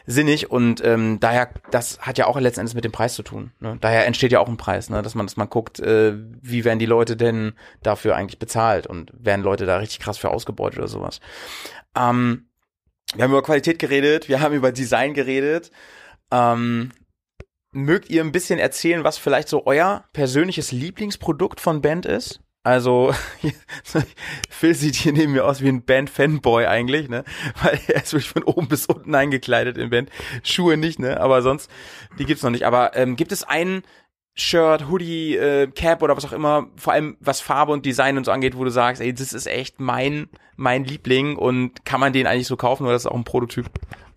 sinnig. Und ähm, daher, das hat ja auch letzten Endes mit dem Preis zu tun. Ne? Daher entsteht ja auch ein Preis, ne? dass man, dass man guckt, äh, wie werden die Leute denn dafür eigentlich bezahlt und werden Leute da richtig krass für ausgebeutet oder sowas. Ähm, wir haben über Qualität geredet, wir haben über Design geredet. Ähm, mögt ihr ein bisschen erzählen, was vielleicht so euer persönliches Lieblingsprodukt von Band ist? Also, Phil sieht hier neben mir aus wie ein Band-Fanboy eigentlich, ne? Weil er ist wirklich von oben bis unten eingekleidet in Band. Schuhe nicht, ne? Aber sonst, die gibt's noch nicht. Aber ähm, gibt es einen Shirt, Hoodie, äh, Cap oder was auch immer, vor allem was Farbe und Design und so angeht, wo du sagst, ey, das ist echt mein mein Liebling und kann man den eigentlich so kaufen oder ist das auch ein Prototyp?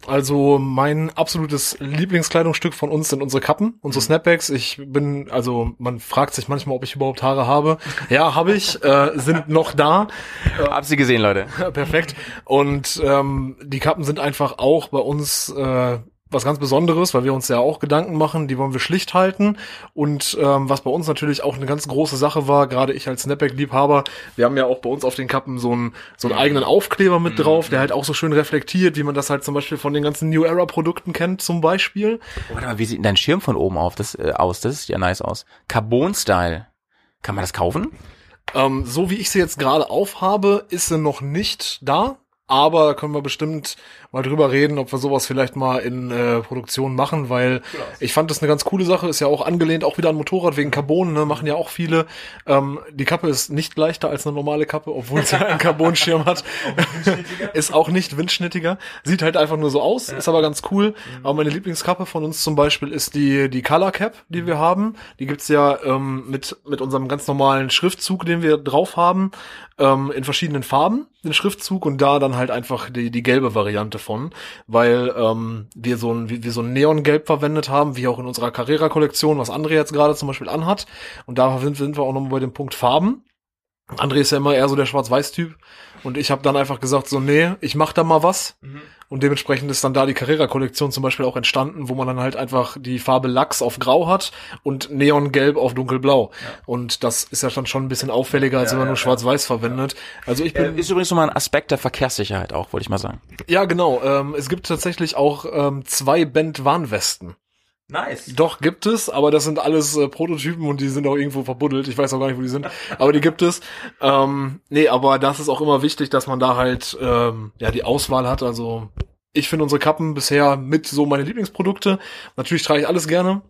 Also mein absolutes Lieblingskleidungsstück von uns sind unsere Kappen, unsere Snapbacks. Ich bin, also man fragt sich manchmal, ob ich überhaupt Haare habe. Ja, habe ich, äh, sind noch da. Hab sie gesehen, Leute. Perfekt. Und ähm, die Kappen sind einfach auch bei uns äh, was ganz Besonderes, weil wir uns ja auch Gedanken machen, die wollen wir schlicht halten. Und ähm, was bei uns natürlich auch eine ganz große Sache war, gerade ich als Snapback-Liebhaber, wir haben ja auch bei uns auf den Kappen so einen, so einen eigenen Aufkleber mit drauf, der halt auch so schön reflektiert, wie man das halt zum Beispiel von den ganzen New Era-Produkten kennt, zum Beispiel. Oh, warte mal, wie sieht denn dein Schirm von oben auf das, äh, aus? Das sieht ja nice aus. Carbon-Style. Kann man das kaufen? Ähm, so wie ich sie jetzt gerade aufhabe, ist sie noch nicht da. Aber da können wir bestimmt mal drüber reden, ob wir sowas vielleicht mal in äh, Produktion machen, weil ich fand das eine ganz coole Sache. Ist ja auch angelehnt, auch wieder an Motorrad wegen Carbon, ne? machen ja auch viele. Ähm, die Kappe ist nicht leichter als eine normale Kappe, obwohl sie einen Carbonschirm hat. ist auch nicht windschnittiger. Sieht halt einfach nur so aus, ist aber ganz cool. Aber meine Lieblingskappe von uns zum Beispiel ist die, die Color Cap, die wir haben. Die gibt's ja ähm, mit, mit unserem ganz normalen Schriftzug, den wir drauf haben, ähm, in verschiedenen Farben, den Schriftzug und da dann halt einfach die, die gelbe Variante von, weil ähm, wir so ein, wir, so ein Neongelb verwendet haben, wie auch in unserer Carrera-Kollektion, was André jetzt gerade zum Beispiel anhat. Und da sind, sind wir auch nochmal bei dem Punkt Farben. André ist ja immer eher so der Schwarz-Weiß-Typ. Und ich habe dann einfach gesagt, so, nee, ich mach da mal was. Und dementsprechend ist dann da die Carrera-Kollektion zum Beispiel auch entstanden, wo man dann halt einfach die Farbe Lachs auf Grau hat und Neongelb auf Dunkelblau. Und das ist ja dann schon ein bisschen auffälliger, als wenn man nur Schwarz-Weiß verwendet. Also ich bin, ist übrigens nochmal ein Aspekt der Verkehrssicherheit auch, wollte ich mal sagen. ja genau, ähm, es gibt tatsächlich auch ähm, zwei Band-Warnwesten. Nice. Doch, gibt es, aber das sind alles äh, Prototypen und die sind auch irgendwo verbuddelt. Ich weiß auch gar nicht, wo die sind, aber die gibt es. Ähm, nee, aber das ist auch immer wichtig, dass man da halt ähm, ja die Auswahl hat. Also ich finde unsere Kappen bisher mit so meine Lieblingsprodukte. Natürlich trage ich alles gerne.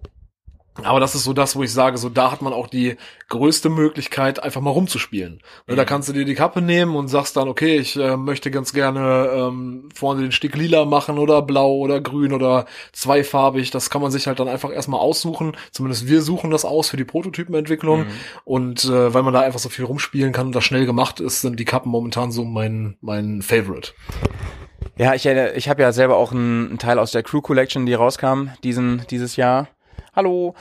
Aber das ist so das, wo ich sage, so da hat man auch die größte Möglichkeit, einfach mal rumzuspielen. Ne, Da kannst du dir die Kappe nehmen und sagst dann, okay, ich äh, möchte ganz gerne ähm, vorne den Stick lila machen oder blau oder grün oder zweifarbig. Das kann man sich halt dann einfach erstmal aussuchen. Zumindest wir suchen das aus für die Prototypenentwicklung. Und äh, weil man da einfach so viel rumspielen kann und das schnell gemacht ist, sind die Kappen momentan so mein, mein Favorite. Ja, ich, ich habe ja selber auch einen, einen Teil aus der Crew Collection, die rauskam diesen, dieses Jahr. Hallo.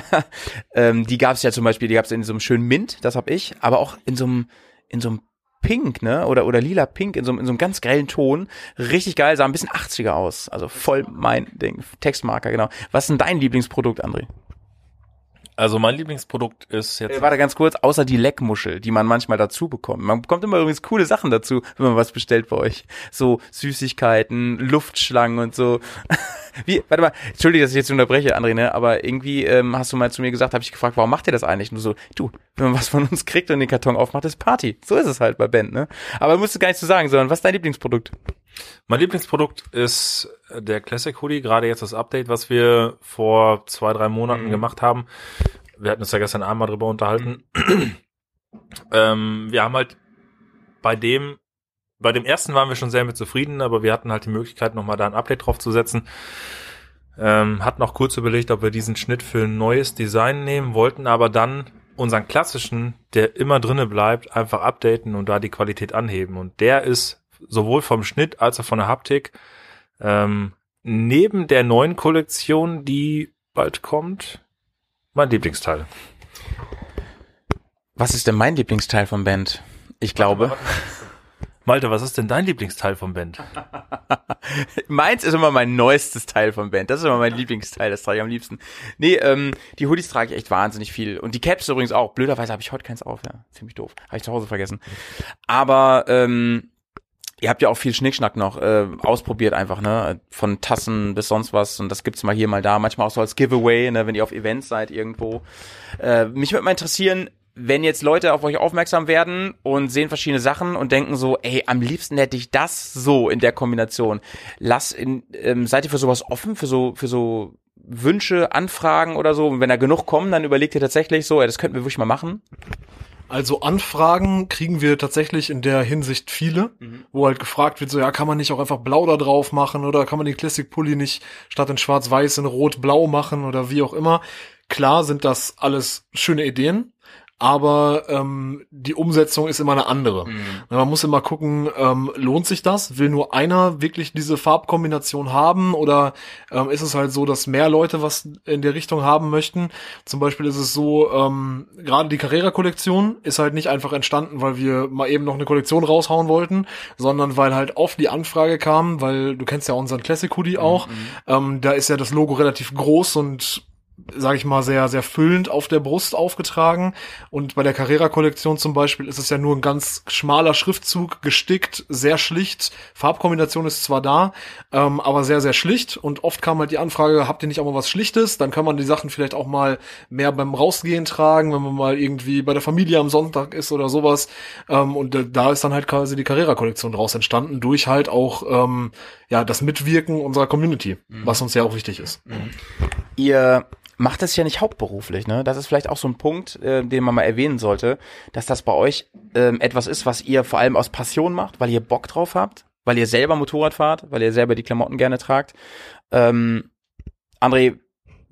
ähm, die gab's ja zum Beispiel, die gab's in so einem schönen Mint, das hab ich, aber auch in so einem, in so einem Pink, ne? Oder, oder lila Pink in so, einem- in so einem ganz grellen Ton. Richtig geil, sah ein bisschen 80er aus. Also voll mein Ding. Textmarker, genau. Was ist denn dein Lieblingsprodukt, André? Also mein Lieblingsprodukt ist jetzt Äh, warte ganz kurz, außer die Leckmuschel, die man manchmal dazu bekommt. Man bekommt immer übrigens coole Sachen dazu, wenn man was bestellt bei euch. So Süßigkeiten, Luftschlangen und so. Wie, warte mal, entschuldige, dass ich jetzt unterbreche, André, ne? aber irgendwie ähm, hast du mal zu mir gesagt, habe ich gefragt, warum macht ihr das eigentlich? Nur so, du, wenn man was von uns kriegt und den Karton aufmacht, ist Party. So ist es halt bei Band, ne? Aber musst du gar nicht zu sagen, sondern was ist dein Lieblingsprodukt? Mein Lieblingsprodukt ist der Classic Hoodie, gerade jetzt das Update, was wir vor zwei, drei Monaten gemacht haben. Wir hatten uns ja gestern Abend mal drüber unterhalten. ähm, wir haben halt bei dem, bei dem ersten waren wir schon sehr mit zufrieden, aber wir hatten halt die Möglichkeit, nochmal da ein Update drauf zu setzen. Ähm, hatten auch kurz überlegt, ob wir diesen Schnitt für ein neues Design nehmen, wollten aber dann unseren klassischen, der immer drinne bleibt, einfach updaten und da die Qualität anheben. Und der ist sowohl vom Schnitt als auch von der Haptik ähm, neben der neuen Kollektion, die bald kommt, mein Lieblingsteil. Was ist denn mein Lieblingsteil von Band? Ich glaube, Malte, was ist denn dein Lieblingsteil vom Band? Meins ist immer mein neuestes Teil vom Band. Das ist immer mein Lieblingsteil, das trage ich am liebsten. Nee, ähm, die Hoodies trage ich echt wahnsinnig viel. Und die Caps übrigens auch. Blöderweise habe ich heute keins auf, ja. Ziemlich doof. Habe ich zu Hause vergessen. Aber ähm, ihr habt ja auch viel Schnickschnack noch äh, ausprobiert einfach, ne? Von Tassen bis sonst was. Und das gibt's mal hier, mal da. Manchmal auch so als Giveaway, ne? wenn ihr auf Events seid irgendwo. Äh, mich würde mal interessieren, wenn jetzt Leute auf euch aufmerksam werden und sehen verschiedene Sachen und denken so, ey, am liebsten hätte ich das so in der Kombination. Lass in, ähm, seid ihr für sowas offen, für so, für so Wünsche, Anfragen oder so? Und wenn da genug kommen, dann überlegt ihr tatsächlich so, ey, das könnten wir wirklich mal machen. Also Anfragen kriegen wir tatsächlich in der Hinsicht viele, wo halt gefragt wird, so ja, kann man nicht auch einfach blau da drauf machen oder kann man den Classic Pulli nicht statt in schwarz-weiß in rot-blau machen oder wie auch immer. klar sind das alles schöne Ideen, aber ähm, die Umsetzung ist immer eine andere. Na, Man muss immer gucken, ähm, lohnt sich das? Will nur einer wirklich diese Farbkombination haben oder ähm, ist es halt so, dass mehr Leute was in der Richtung haben möchten? Zum Beispiel ist es so, ähm, gerade die Carrera-Kollektion ist halt nicht einfach entstanden, weil wir mal eben noch eine Kollektion raushauen wollten, sondern weil halt oft die Anfrage kam, weil du kennst ja unseren Classic Hoodie auch, ähm, da ist ja das Logo relativ groß und sage ich mal, sehr, sehr füllend auf der Brust aufgetragen. Und bei der Carrera-Kollektion zum Beispiel ist es ja nur ein ganz schmaler Schriftzug, gestickt, sehr schlicht. Farbkombination ist zwar da, ähm, aber sehr, sehr schlicht. Und oft kam halt die Anfrage, habt ihr nicht auch mal was Schlichtes? Dann kann man die Sachen vielleicht auch mal mehr beim Rausgehen tragen, wenn man mal irgendwie bei der Familie am Sonntag ist oder sowas. Ähm, und äh, da ist dann halt quasi die Carrera-Kollektion draus entstanden, durch halt auch ähm, ja das Mitwirken unserer Community, was uns ja auch wichtig ist. Ihr macht das ja nicht hauptberuflich, ne? Das ist vielleicht auch so ein Punkt, äh, den man mal erwähnen sollte, dass das bei euch ähm, etwas ist, was ihr vor allem aus Passion macht, weil ihr Bock drauf habt, weil ihr selber Motorrad fahrt, weil ihr selber die Klamotten gerne tragt. Ähm, André,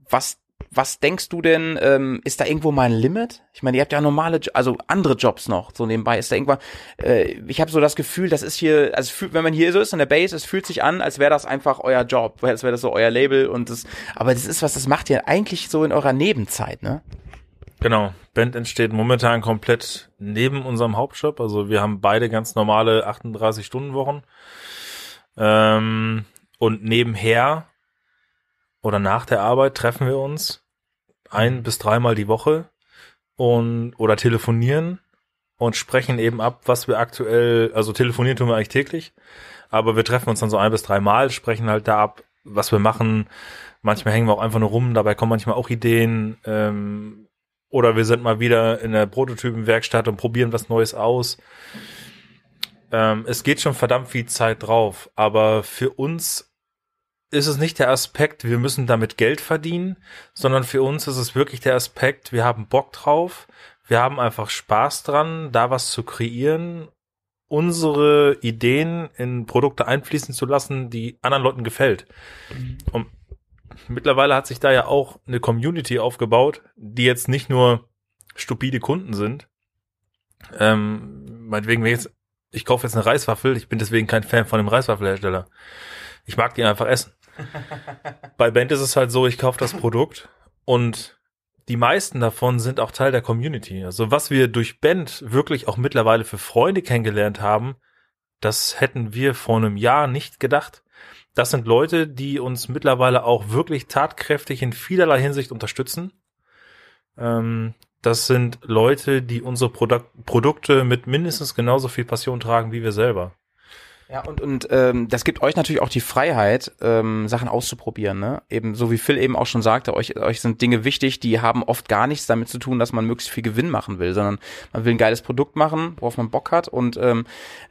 was was denkst du denn, ähm, ist da irgendwo mal ein Limit? Ich meine, ihr habt ja normale, also andere Jobs noch so nebenbei. Ist da irgendwann, äh, ich habe so das Gefühl, das ist hier, also wenn man hier so ist in der Base, es fühlt sich an, als wäre das einfach euer Job, als wäre das so euer Label und das, aber das ist was, das macht ihr eigentlich so in eurer Nebenzeit, ne? Genau. Band entsteht momentan komplett neben unserem Hauptjob. Also wir haben beide ganz normale 38-Stunden-Wochen. Ähm, und nebenher oder nach der Arbeit treffen wir uns ein bis dreimal die Woche und oder telefonieren und sprechen eben ab, was wir aktuell, also telefonieren tun wir eigentlich täglich, aber wir treffen uns dann so ein bis dreimal, sprechen halt da ab, was wir machen. Manchmal hängen wir auch einfach nur rum, dabei kommen manchmal auch Ideen. Ähm, oder wir sind mal wieder in der Prototypenwerkstatt und probieren was Neues aus. Ähm, es geht schon verdammt viel Zeit drauf, aber für uns ist es nicht der Aspekt, wir müssen damit Geld verdienen, sondern für uns ist es wirklich der Aspekt, wir haben Bock drauf, wir haben einfach Spaß dran, da was zu kreieren, unsere Ideen in Produkte einfließen zu lassen, die anderen Leuten gefällt. Und mittlerweile hat sich da ja auch eine Community aufgebaut, die jetzt nicht nur stupide Kunden sind. Ähm, meinetwegen, wenn jetzt, ich kaufe jetzt eine Reiswaffel, ich bin deswegen kein Fan von dem Reiswaffelhersteller. Ich mag die einfach essen. Bei Band ist es halt so, ich kaufe das Produkt und die meisten davon sind auch Teil der Community. Also was wir durch Band wirklich auch mittlerweile für Freunde kennengelernt haben, das hätten wir vor einem Jahr nicht gedacht. Das sind Leute, die uns mittlerweile auch wirklich tatkräftig in vielerlei Hinsicht unterstützen. Ähm, das sind Leute, die unsere Produk Produkte mit mindestens genauso viel Passion tragen wie wir selber. Ja, und, und ähm, das gibt euch natürlich auch die Freiheit, ähm, Sachen auszuprobieren. Ne? Eben so wie Phil eben auch schon sagte, euch, euch sind Dinge wichtig, die haben oft gar nichts damit zu tun, dass man möglichst viel Gewinn machen will, sondern man will ein geiles Produkt machen, worauf man Bock hat. Und ähm,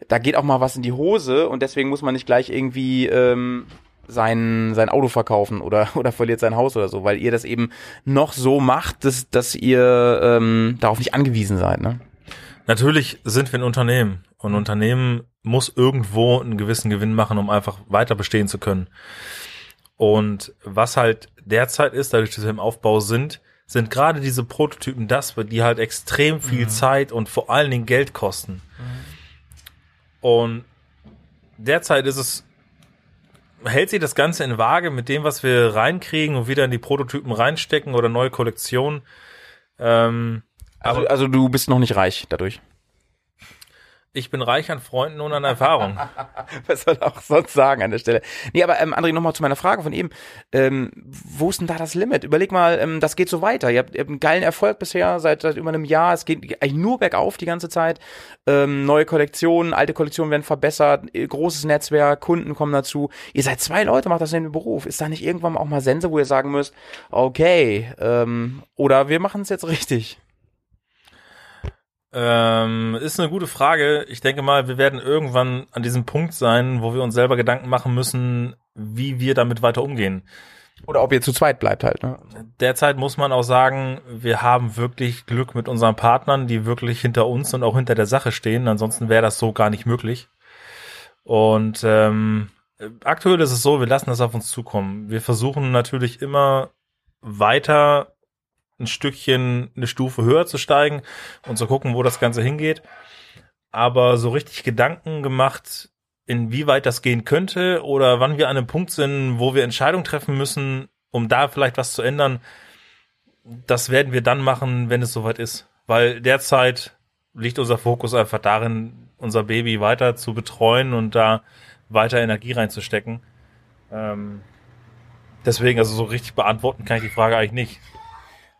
da geht auch mal was in die Hose und deswegen muss man nicht gleich irgendwie ähm, sein, sein Auto verkaufen oder, oder verliert sein Haus oder so, weil ihr das eben noch so macht, dass, dass ihr ähm, darauf nicht angewiesen seid. Ne? Natürlich sind wir ein Unternehmen und Unternehmen muss irgendwo einen gewissen Gewinn machen, um einfach weiter bestehen zu können. Und was halt derzeit ist, dadurch, dass wir im Aufbau sind, sind gerade diese Prototypen das, die halt extrem viel Zeit und vor allen Dingen Geld kosten. Und derzeit ist es, hält sich das Ganze in Waage mit dem, was wir reinkriegen und wieder in die Prototypen reinstecken oder neue Kollektionen. Ähm, Also, also du bist noch nicht reich dadurch. Ich bin reich an Freunden und an Erfahrung. Was soll auch sonst sagen an der Stelle? Nee, aber ähm, André, nochmal zu meiner Frage von eben. Ähm, wo ist denn da das Limit? Überleg mal, ähm, das geht so weiter. Ihr habt, ihr habt einen geilen Erfolg bisher, seit, seit über einem Jahr. Es geht eigentlich nur bergauf die ganze Zeit. Ähm, neue Kollektionen, alte Kollektionen werden verbessert, äh, großes Netzwerk, Kunden kommen dazu. Ihr seid zwei Leute, macht das in den Beruf. Ist da nicht irgendwann auch mal Sense, wo ihr sagen müsst, okay, ähm, oder wir machen es jetzt richtig? Ähm, ist eine gute Frage. Ich denke mal, wir werden irgendwann an diesem Punkt sein, wo wir uns selber Gedanken machen müssen, wie wir damit weiter umgehen. Oder ob ihr zu zweit bleibt halt. Ne? Derzeit muss man auch sagen, wir haben wirklich Glück mit unseren Partnern, die wirklich hinter uns und auch hinter der Sache stehen. Ansonsten wäre das so gar nicht möglich. Und ähm, aktuell ist es so, wir lassen das auf uns zukommen. Wir versuchen natürlich immer weiter ein Stückchen eine Stufe höher zu steigen und zu gucken, wo das Ganze hingeht. Aber so richtig Gedanken gemacht, inwieweit das gehen könnte oder wann wir an einem Punkt sind, wo wir Entscheidungen treffen müssen, um da vielleicht was zu ändern, das werden wir dann machen, wenn es soweit ist. Weil derzeit liegt unser Fokus einfach darin, unser Baby weiter zu betreuen und da weiter Energie reinzustecken. Ähm, deswegen, also so richtig beantworten kann ich die Frage eigentlich nicht.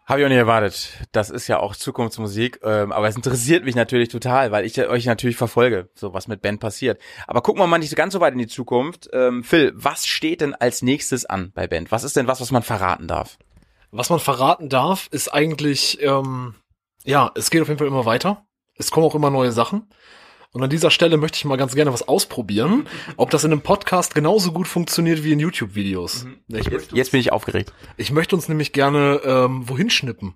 Habe ich auch nicht erwartet. Das ist ja auch Zukunftsmusik, ähm, aber es interessiert mich natürlich total, weil ich euch natürlich verfolge, so was mit Ben passiert. Aber gucken wir mal nicht ganz so weit in die Zukunft. Ähm, Phil, was steht denn als nächstes an bei Ben? Was ist denn was, was man verraten darf? Was man verraten darf, ist eigentlich, ähm, ja, es geht auf jeden Fall immer weiter. Es kommen auch immer neue Sachen. Und an dieser Stelle möchte ich mal ganz gerne was ausprobieren, ob das in einem Podcast genauso gut funktioniert wie in YouTube-Videos. Mhm. Jetzt, jetzt bin ich aufgeregt. ich möchte uns nämlich gerne wohin wohin schnippen.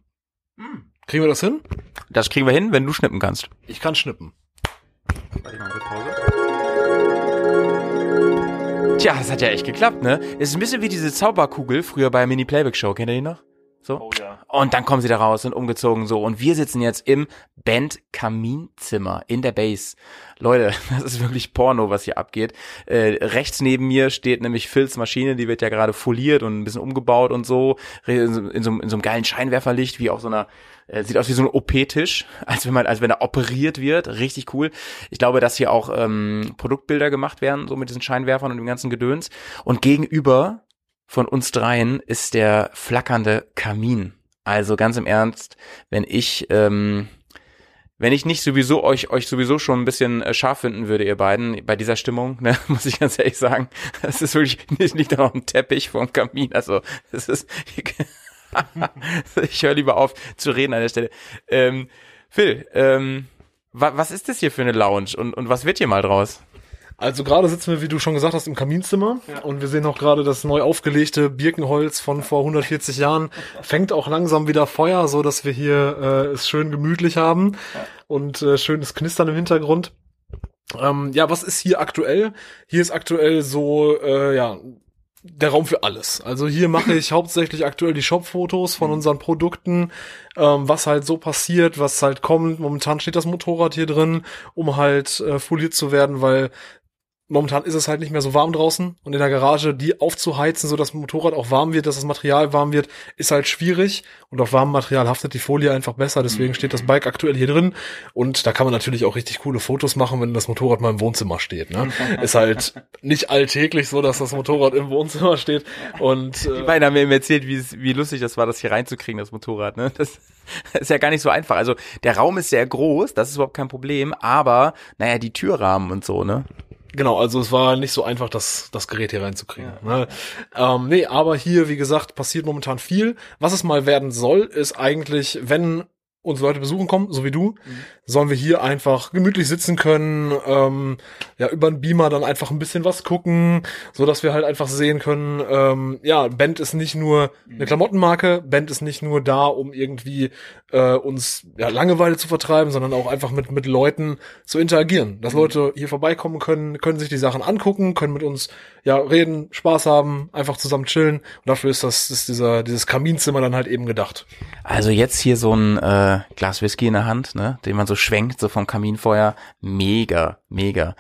Kriegen wir das hin? Das kriegen wir hin, wenn du schnippen kannst. Ich kann schnippen. Tja, das hat ja echt geklappt, ne? Es ist ein bisschen wie diese Zauberkugel früher bei Mini Playback Show. Kennt ihr die noch? So? Oh ja. Und dann kommen sie da raus und umgezogen so. Und wir sitzen jetzt im Band-Kaminzimmer in der Base. Leute, das ist wirklich Porno, was hier abgeht. Äh, rechts neben mir steht nämlich Phils Maschine, die wird ja gerade foliert und ein bisschen umgebaut und so. In so, in so, in so einem geilen Scheinwerferlicht, wie auf so einer, äh, sieht aus wie so ein OP-Tisch, als wenn man, als wenn er operiert wird. Richtig cool. Ich glaube, dass hier auch ähm, Produktbilder gemacht werden, so mit diesen Scheinwerfern und dem ganzen Gedöns. Und gegenüber von uns dreien ist der flackernde Kamin. Also ganz im Ernst, wenn ich, ähm, wenn ich nicht sowieso euch, euch sowieso schon ein bisschen äh, scharf finden würde, ihr beiden, bei dieser Stimmung, ne, muss ich ganz ehrlich sagen, es ist wirklich, nicht da noch ein Teppich vorm Kamin, also, es ist, ich höre lieber auf zu reden an der Stelle. Ähm, Phil, ähm, wa was ist das hier für eine Lounge und, und was wird hier mal draus? Also gerade sitzen wir, wie du schon gesagt hast, im Kaminzimmer und wir sehen auch gerade das neu aufgelegte Birkenholz von vor 140 Jahren. Fängt auch langsam wieder Feuer, so dass wir hier äh, es schön gemütlich haben und äh, schönes Knistern im Hintergrund. Ähm, ja, was ist hier aktuell? Hier ist aktuell so, äh, ja, der Raum für alles. Also hier mache ich hauptsächlich aktuell die Shop-Fotos von unseren Produkten, ähm, was halt so passiert, was halt kommt. Momentan steht das Motorrad hier drin, um halt äh, foliert zu werden, weil momentan ist es halt nicht mehr so warm draußen und in der Garage die aufzuheizen, so dass das Motorrad auch warm wird, dass das Material warm wird, ist halt schwierig und auf warmem Material haftet die Folie einfach besser, deswegen steht das Bike aktuell hier drin und da kann man natürlich auch richtig coole Fotos machen, wenn das Motorrad mal im Wohnzimmer steht, ne? Ist halt nicht alltäglich so, dass das Motorrad im Wohnzimmer steht und Die äh, beiden haben mir eben erzählt, wie, es- wie lustig das war, das hier reinzukriegen, das Motorrad. Ne? Das ist ja gar nicht so einfach. Also der Raum ist sehr groß, das ist überhaupt kein Problem, aber naja, die Türrahmen und so, ne? Genau, also es war nicht so einfach, das, das Gerät hier reinzukriegen. Ne? Ähm, nee, aber hier, wie gesagt, passiert momentan viel. Was es mal werden soll, ist eigentlich, wenn uns Leute besuchen kommen, so wie du, sollen wir hier einfach gemütlich sitzen können, ähm, ja, über einen Beamer dann einfach ein bisschen was gucken, so dass wir halt einfach sehen können, ähm, ja, Band ist nicht nur eine Klamottenmarke, Band ist nicht nur da, um irgendwie äh, uns ja, Langeweile zu vertreiben, sondern auch einfach mit, mit Leuten zu interagieren. Dass Leute hier vorbeikommen können, können sich die Sachen angucken, können mit uns ja reden, Spaß haben, einfach zusammen chillen. Und dafür ist das ist dieser, dieses Kaminzimmer dann halt eben gedacht. Also jetzt hier so ein äh, Glas Whisky in der Hand, ne, den man so schwenkt, so vom Kaminfeuer. Mega, mega.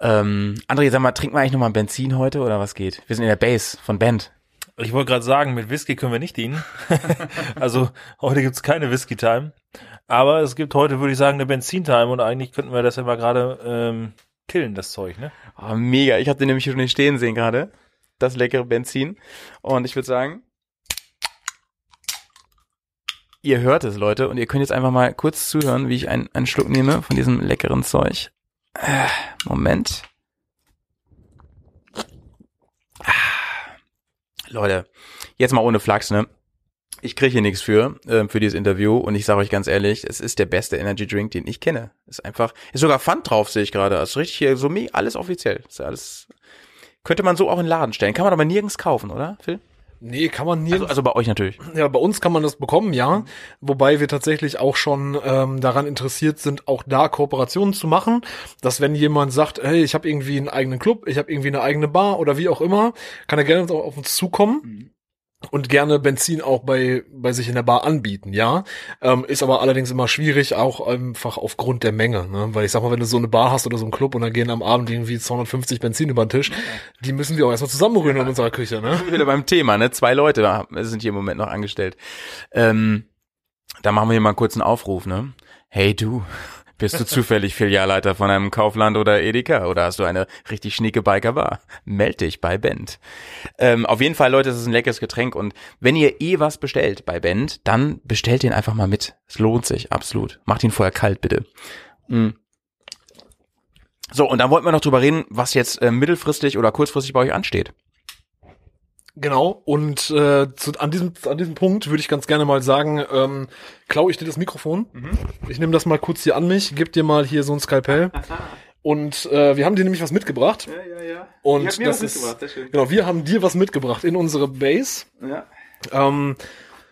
Ähm, André, sag mal, trinken wir eigentlich noch mal Benzin heute oder was geht? Wir sind in der Base von Band. Ich wollte gerade sagen, mit Whisky können wir nicht dienen. also heute gibt's keine Whisky-Time. Aber es gibt heute, würde ich sagen, eine Benzin-Time und eigentlich könnten wir das ja mal gerade ähm, killen, das Zeug, ne? Oh, mega. Ich habe den nämlich schon hier stehen sehen gerade. Das leckere Benzin. Und ich würde sagen, ihr hört es, Leute. Und ihr könnt jetzt einfach mal kurz zuhören, wie ich einen, einen Schluck nehme von diesem leckeren Zeug. Äh, Moment. Ah. Leute, jetzt mal ohne Flachs, ne? Ich kriege hier nichts für, ähm, für dieses Interview und ich sage euch ganz ehrlich, es ist der beste Energy Drink, den ich kenne. Ist einfach, ist sogar Pfand drauf, sehe ich gerade. Ist richtig hier, so alles offiziell. Ist alles, könnte man so auch in den Laden stellen. Kann man aber nirgends kaufen, oder, Phil? Nee, kann man nie. Also, also bei euch natürlich. Ja, bei uns kann man das bekommen, ja. Wobei wir tatsächlich auch schon ähm, daran interessiert sind, auch da Kooperationen zu machen. Dass wenn jemand sagt, hey, ich habe irgendwie einen eigenen Club, ich habe irgendwie eine eigene Bar oder wie auch immer, kann er gerne auf uns zukommen. Und gerne Benzin auch bei, bei sich in der Bar anbieten, ja. Ähm, ist aber allerdings immer schwierig, auch einfach aufgrund der Menge, ne? Weil ich sag mal, wenn du so eine Bar hast oder so einen Club und dann gehen am Abend irgendwie 250 Benzin über den Tisch, die müssen wir auch erstmal zusammenrühren in unserer Küche, ne? Wieder beim Thema, ne? Zwei Leute sind hier im Moment noch angestellt. Ähm, da machen wir hier mal kurz einen Aufruf, ne? Hey du, bist du zufällig Filialleiter von einem Kaufland oder Edeka oder hast du eine richtig schnieke Biker-Bar? Meld dich bei Bent. Ähm, auf jeden Fall, Leute, es ist ein leckeres Getränk und wenn ihr eh was bestellt bei Bent, dann bestellt ihn einfach mal mit. Es lohnt sich, absolut. Macht ihn vorher kalt, bitte. Mm. So, und dann wollten wir noch drüber reden, was jetzt äh, mittelfristig oder kurzfristig bei euch ansteht. Genau, und äh, zu, an, diesem, an diesem Punkt würde ich ganz gerne mal sagen, ähm, klaue ich dir das Mikrofon. Ich nehme das mal kurz hier an mich, gib dir mal hier so ein Skalpell. Und äh, wir haben dir nämlich was mitgebracht. Ja, ja, ja. Und habt mir das was ist, mitgebracht, schön. genau, wir haben dir was mitgebracht in unsere Base. Ja. Ähm,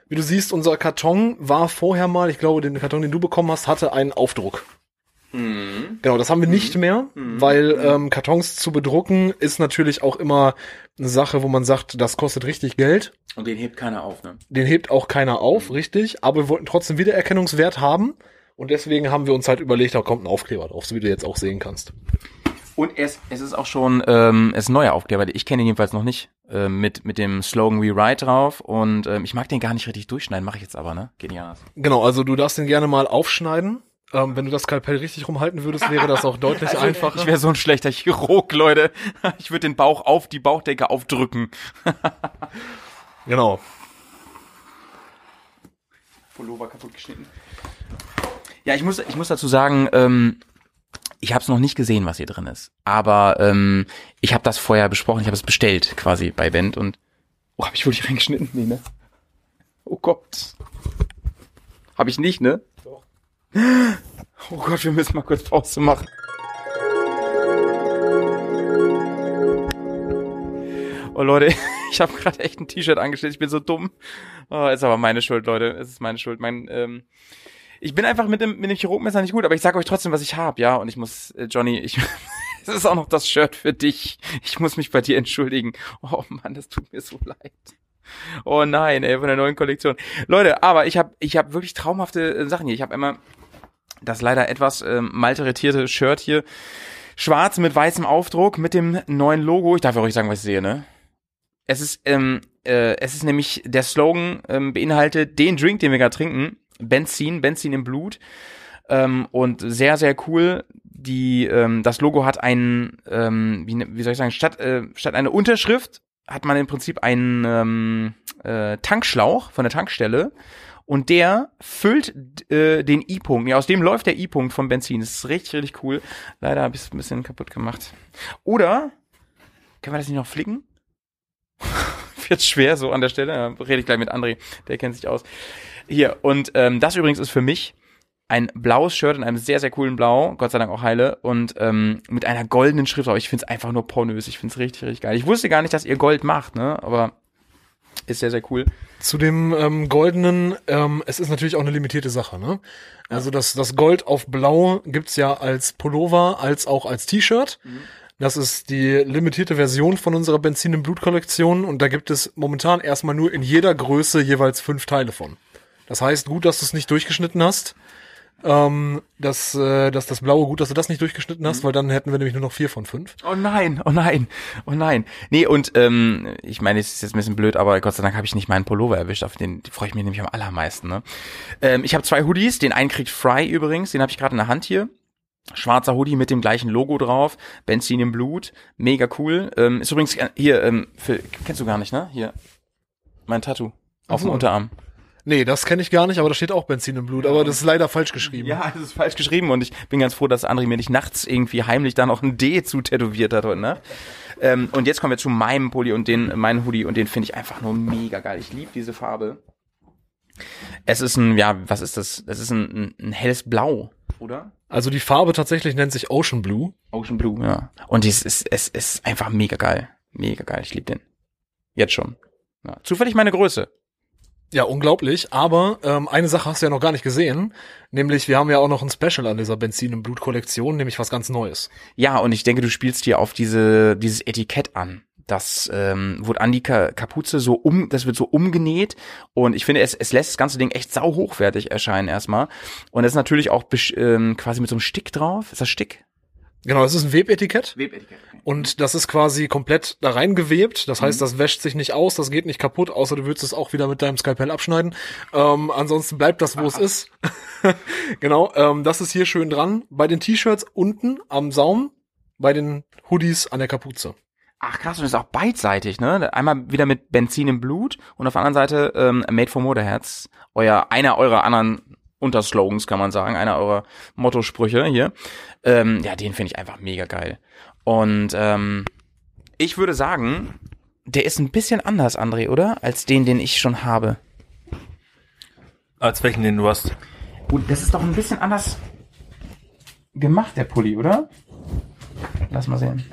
wie du siehst, unser Karton war vorher mal, ich glaube, den Karton, den du bekommen hast, hatte einen Aufdruck. Mhm. Genau, das haben wir nicht mehr, weil ähm, Kartons zu bedrucken ist natürlich auch immer eine Sache, wo man sagt, das kostet richtig Geld. Und den hebt keiner auf, ne? Den hebt auch keiner auf, richtig. Aber wir wollten trotzdem Wiedererkennungswert haben. Und deswegen haben wir uns halt überlegt, da kommt ein Aufkleber drauf, so wie du jetzt auch sehen kannst. Und es, es ist auch schon ähm, es ist ein neuer Aufkleber, ich kenne ihn jedenfalls noch nicht, ähm, mit, mit dem Slogan We Ride drauf. Und ähm, ich mag den gar nicht richtig durchschneiden, mache ich jetzt aber, ne? Geht nicht anders. Genau, also du darfst den gerne mal aufschneiden. Ähm, wenn du das Skalpell richtig rumhalten würdest, wäre das auch deutlich einfacher. Ich wäre so ein schlechter Chirurg, Leute. Ich würde den Bauch auf die Bauchdecke aufdrücken. genau. Pullover kaputt geschnitten. Ja, ich muss, ich muss dazu sagen, ähm, ich habe es noch nicht gesehen, was hier drin ist. Aber ähm, ich habe das vorher besprochen, ich habe es bestellt quasi bei Band und oh, habe ich wohl nicht reingeschnitten? Nee, ne? Oh Gott. Habe ich nicht, ne? Oh Gott, wir müssen mal kurz Pause machen. Oh Leute, ich habe gerade echt ein T-Shirt angestellt. Ich bin so dumm. Oh, ist aber meine Schuld, Leute. Es ist meine Schuld. Mein, ähm, ich bin einfach mit dem, mit dem Chirurgmesser nicht gut, aber ich sage euch trotzdem, was ich habe, ja. Und ich muss, äh, Johnny, ich, es ist auch noch das Shirt für dich. Ich muss mich bei dir entschuldigen. Oh Mann, das tut mir so leid. Oh nein, ey, von der neuen Kollektion. Leute, aber ich habe ich hab wirklich traumhafte äh, Sachen hier. Ich habe einmal das leider etwas ähm, malträtierte Shirt hier. Schwarz mit weißem Aufdruck, mit dem neuen Logo. Ich darf ja ruhig sagen, was ich sehe, ne? Es ist, ähm, äh, es ist nämlich, der Slogan ähm, beinhaltet den Drink, den wir gerade trinken. Benzin, Benzin im Blut. Ähm, und sehr, sehr cool. Die, ähm, das Logo hat einen, ähm, wie, wie soll ich sagen, statt, äh, statt eine Unterschrift hat man im Prinzip einen ähm, äh, Tankschlauch von der Tankstelle und der füllt äh, den I-Punkt. Ja, aus dem läuft der I-Punkt vom Benzin. Das ist richtig, richtig cool. Leider habe ich es ein bisschen kaputt gemacht. Oder können wir das nicht noch flicken? Wird schwer so an der Stelle. Ja, rede ich gleich mit André, der kennt sich aus. Hier, und ähm, das übrigens ist für mich ein blaues Shirt in einem sehr, sehr coolen Blau, Gott sei Dank auch heile, und ähm, mit einer goldenen Schrift, aber ich find's einfach nur pornös, ich find's richtig, richtig geil. Ich wusste gar nicht, dass ihr Gold macht, ne, aber ist sehr, sehr cool. Zu dem ähm, goldenen, ähm, es ist natürlich auch eine limitierte Sache, ne? Also das, das Gold auf Blau gibt's ja als Pullover, als auch als T-Shirt. Das ist die limitierte Version von unserer Benzin im Blut Kollektion und da gibt es momentan erstmal nur in jeder Größe jeweils fünf Teile von. Das heißt, gut, dass du es nicht durchgeschnitten hast. Ähm, dass, äh, dass das blaue gut, dass du das nicht durchgeschnitten hast, weil dann hätten wir nämlich nur noch vier von fünf. Oh nein, oh nein, oh nein. Nee, und ähm, ich meine, es ist jetzt ein bisschen blöd, aber Gott sei Dank habe ich nicht meinen Pullover erwischt, auf den freue ich mich nämlich am allermeisten. Ne? Ähm, ich habe zwei Hoodies, den einen kriegt Fry übrigens, den habe ich gerade in der Hand hier. Schwarzer Hoodie mit dem gleichen Logo drauf, Benzin im Blut, mega cool. Ähm, ist übrigens äh, hier, ähm, für, kennst du gar nicht, ne? Hier, mein Tattoo auf dem. Unterarm. Nee, das kenne ich gar nicht, aber da steht auch Benzin im Blut, aber das ist leider falsch geschrieben. Ja, das ist falsch geschrieben und ich bin ganz froh, dass André mir nicht nachts irgendwie heimlich da noch ein D zu tätowiert hat heute Nacht. Ähm, und jetzt kommen wir zu meinem Pulli und den, meinen Hoodie und den finde ich einfach nur mega geil. Ich liebe diese Farbe. Es ist ein, ja, was ist das? Es ist ein, ein, ein helles Blau, oder? Also die Farbe tatsächlich nennt sich Ocean Blue. Ocean Blue, ja. Und es ist, es ist einfach mega geil. Mega geil. Ich liebe den. Jetzt schon. Ja. Zufällig meine Größe. Ja, unglaublich. Aber ähm, eine Sache hast du ja noch gar nicht gesehen, nämlich wir haben ja auch noch ein Special an dieser Benzin im Blut Kollektion, nämlich was ganz Neues. Ja, und ich denke, du spielst hier auf diese dieses Etikett an. das ähm, wurde an die Ka Kapuze so um, das wird so umgenäht und ich finde, es, es lässt das ganze Ding echt sau hochwertig erscheinen erstmal. Und es ist natürlich auch ähm, quasi mit so einem Stick drauf. Ist das Stick? Genau, das ist ein Webetikett. Webetikett. Und das ist quasi komplett da reingewebt. Das Mhm. heißt, das wäscht sich nicht aus, das geht nicht kaputt, außer du würdest es auch wieder mit deinem Skalpell abschneiden. Ähm, ansonsten bleibt das, wo es ist. genau, ähm, das ist hier schön dran. Bei den T-Shirts unten am Saum, bei den Hoodies an der Kapuze. Ach krass, und das ist auch beidseitig, ne? Einmal wieder mit Benzin im Blut und auf der anderen Seite ähm, Made for Motorheads. Euer, einer eurer anderen Unterslogans, kann man sagen, einer eurer Mottosprüche hier. Ähm, ja, den finde ich einfach mega geil. Und ähm, ich würde sagen, der ist ein bisschen anders, André, oder? Als den, den ich schon habe. Als welchen, den du hast. Gut, das ist doch ein bisschen anders gemacht, der Pulli, oder? Lass mal sehen.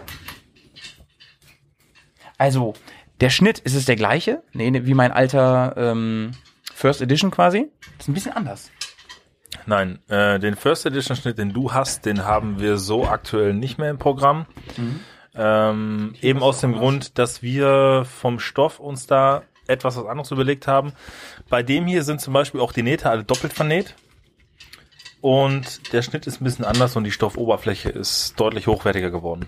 Also, der Schnitt, ist es der gleiche? Nee, nee, wie mein alter ähm, First Edition quasi? Das ist ein bisschen anders. Nein, äh, den First Edition Schnitt, den du hast, den haben wir so aktuell nicht mehr im Programm. Ähm, eben aus dem Grund, dass wir vom Stoff uns da etwas was anderes überlegt haben. Bei dem hier sind zum Beispiel auch die Nähte alle doppelt vernäht. Und der Schnitt ist ein bisschen anders und die Stoffoberfläche ist deutlich hochwertiger geworden.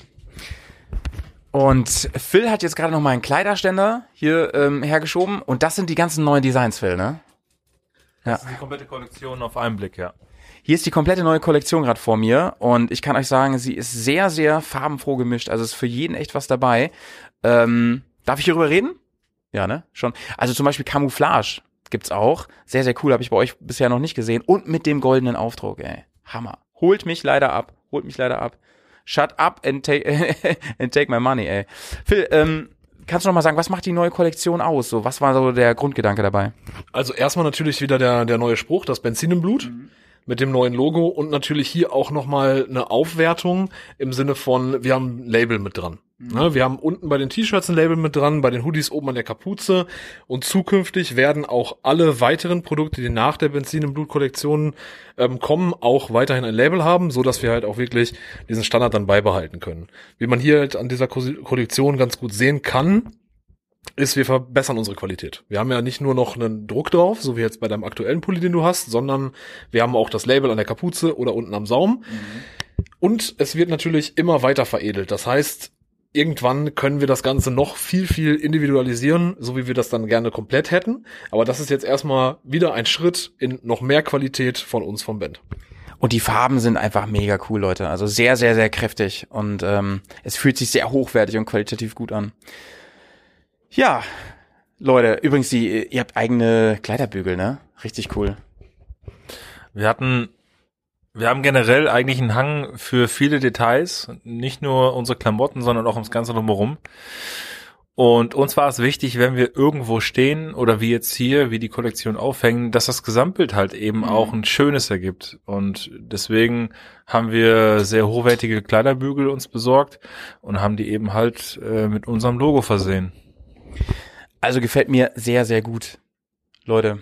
Und Phil hat jetzt gerade noch mal einen Kleiderständer hier ähm, hergeschoben und das sind die ganzen neuen Designs, Phil, ne? Das ist die komplette Kollektion auf einen Blick, ja. Hier ist die komplette neue Kollektion gerade vor mir und ich kann euch sagen, sie ist sehr, sehr farbenfroh gemischt. Also ist für jeden echt was dabei. Ähm, darf ich hierüber reden? Ja, ne? Schon. Also zum Beispiel Camouflage gibt's auch. Sehr, sehr cool, habe ich bei euch bisher noch nicht gesehen. Und mit dem goldenen Aufdruck, ey. Hammer. Holt mich leider ab. Holt mich leider ab. Shut up and take, and take my money, ey. Phil, ähm, kannst du noch mal sagen, was macht die neue Kollektion aus? So, was war so der Grundgedanke dabei? Also erstmal natürlich wieder der, der neue Spruch, das Benzin im Blut. Mit dem neuen Logo und natürlich hier auch nochmal eine Aufwertung im Sinne von, wir haben ein Label mit dran. Ne, wir haben unten bei den T-Shirts ein Label mit dran, bei den Hoodies oben an der Kapuze und zukünftig werden auch alle weiteren Produkte, die nach der Benzin im Blut Kollektion ähm, kommen, auch weiterhin ein Label haben, so dass wir halt auch wirklich diesen Standard dann beibehalten können. Wie man hier halt an dieser Ko- Kollektion ganz gut sehen kann, ist, wir verbessern unsere Qualität. Wir haben ja nicht nur noch einen Druck drauf, so wie jetzt bei deinem aktuellen Pulli, den du hast, sondern wir haben auch das Label an der Kapuze oder unten am Saum. Und es wird natürlich immer weiter veredelt. Das heißt, irgendwann können wir das Ganze noch viel, viel individualisieren, so wie wir das dann gerne komplett hätten. Aber das ist jetzt erstmal wieder ein Schritt in noch mehr Qualität von uns vom Band. Und die Farben sind einfach mega cool, Leute. Also sehr, sehr, sehr kräftig. Und ähm, es fühlt sich sehr hochwertig und qualitativ gut an. Ja, Leute, übrigens, die, ihr habt eigene Kleiderbügel, ne? Richtig cool. Wir hatten, wir haben generell eigentlich einen Hang für viele Details, nicht nur unsere Klamotten, sondern auch ums Ganze drumherum. Und uns war es wichtig, wenn wir irgendwo stehen oder wie jetzt hier, wie die Kollektion aufhängen, dass das Gesamtbild halt eben auch ein schönes ergibt. Und deswegen haben wir sehr hochwertige Kleiderbügel uns besorgt und haben die eben halt äh, mit unserem Logo versehen. Also gefällt mir sehr, sehr gut. Leute.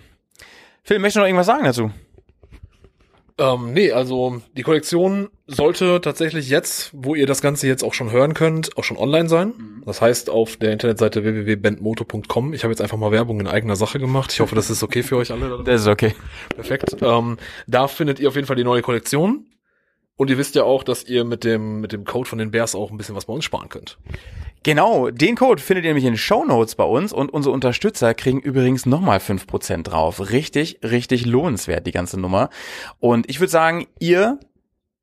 Phil, möchtest du noch irgendwas sagen dazu? Ähm, nee, also die Kollektion sollte tatsächlich jetzt, wo ihr das Ganze jetzt auch schon hören könnt, auch schon online sein. Das heißt auf der Internetseite www.bandmoto.com. Ich habe jetzt einfach mal Werbung in eigener Sache gemacht. Ich hoffe, das ist okay für euch alle. Das ist okay. Perfekt. Ähm, da findet ihr auf jeden Fall die neue Kollektion. Und ihr wisst ja auch, dass ihr mit dem, mit dem Code von den Bears auch ein bisschen was bei uns sparen könnt. Genau, den Code findet ihr nämlich in den Show Notes bei uns und unsere Unterstützer kriegen übrigens nochmal 5% drauf. Richtig, richtig lohnenswert, die ganze Nummer. Und ich würde sagen, ihr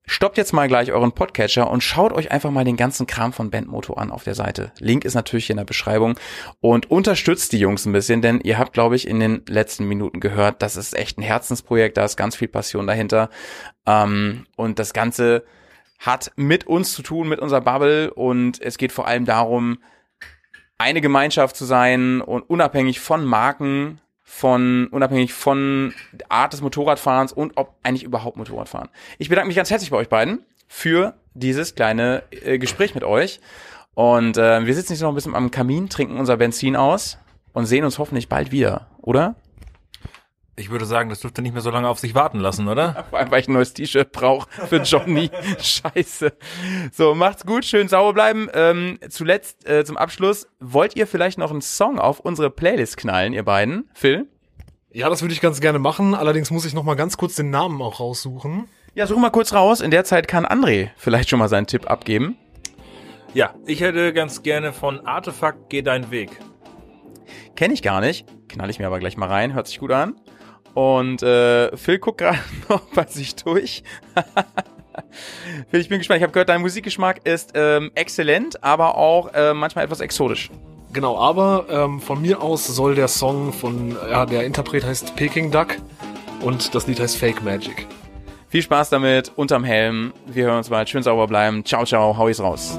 stoppt jetzt mal gleich euren Podcatcher und schaut euch einfach mal den ganzen Kram von Bandmoto an auf der Seite. Link ist natürlich hier in der Beschreibung und unterstützt die Jungs ein bisschen, denn ihr habt, glaube ich, in den letzten Minuten gehört, das ist echt ein Herzensprojekt, da ist ganz viel Passion dahinter. Ähm, und das Ganze hat mit uns zu tun, mit unserer Bubble und es geht vor allem darum, eine Gemeinschaft zu sein und unabhängig von Marken, von unabhängig von Art des Motorradfahrens und ob eigentlich überhaupt Motorradfahren. Ich bedanke mich ganz herzlich bei euch beiden für dieses kleine äh, Gespräch mit euch und äh, wir sitzen jetzt noch ein bisschen am Kamin, trinken unser Benzin aus und sehen uns hoffentlich bald wieder, oder? Ich würde sagen, das dürfte nicht mehr so lange auf sich warten lassen, oder? Vor allem, weil ich ein neues T-Shirt brauche für Johnny. Scheiße. So, macht's gut, schön sauber bleiben. Ähm, zuletzt, äh, zum Abschluss, wollt ihr vielleicht noch einen Song auf unsere Playlist knallen, ihr beiden? Phil? Ja, das würde ich ganz gerne machen. Allerdings muss ich noch mal ganz kurz den Namen auch raussuchen. Ja, such mal kurz raus. In der Zeit kann André vielleicht schon mal seinen Tipp abgeben. Ja, ich hätte ganz gerne von Artefakt Geh deinen Weg. Kenne ich gar nicht. Knall ich mir aber gleich mal rein. Hört sich gut an. Und äh, Phil guckt gerade noch bei sich durch. Phil, ich bin gespannt. Ich habe gehört, dein Musikgeschmack ist ähm, exzellent, aber auch äh, manchmal etwas exotisch. Genau, aber ähm, von mir aus soll der Song von, ja, der Interpret heißt Peking Duck und das Lied heißt Fake Magic. Viel Spaß damit, unterm Helm. Wir hören uns bald. Schön sauber bleiben. Ciao, ciao. Hau ich's raus.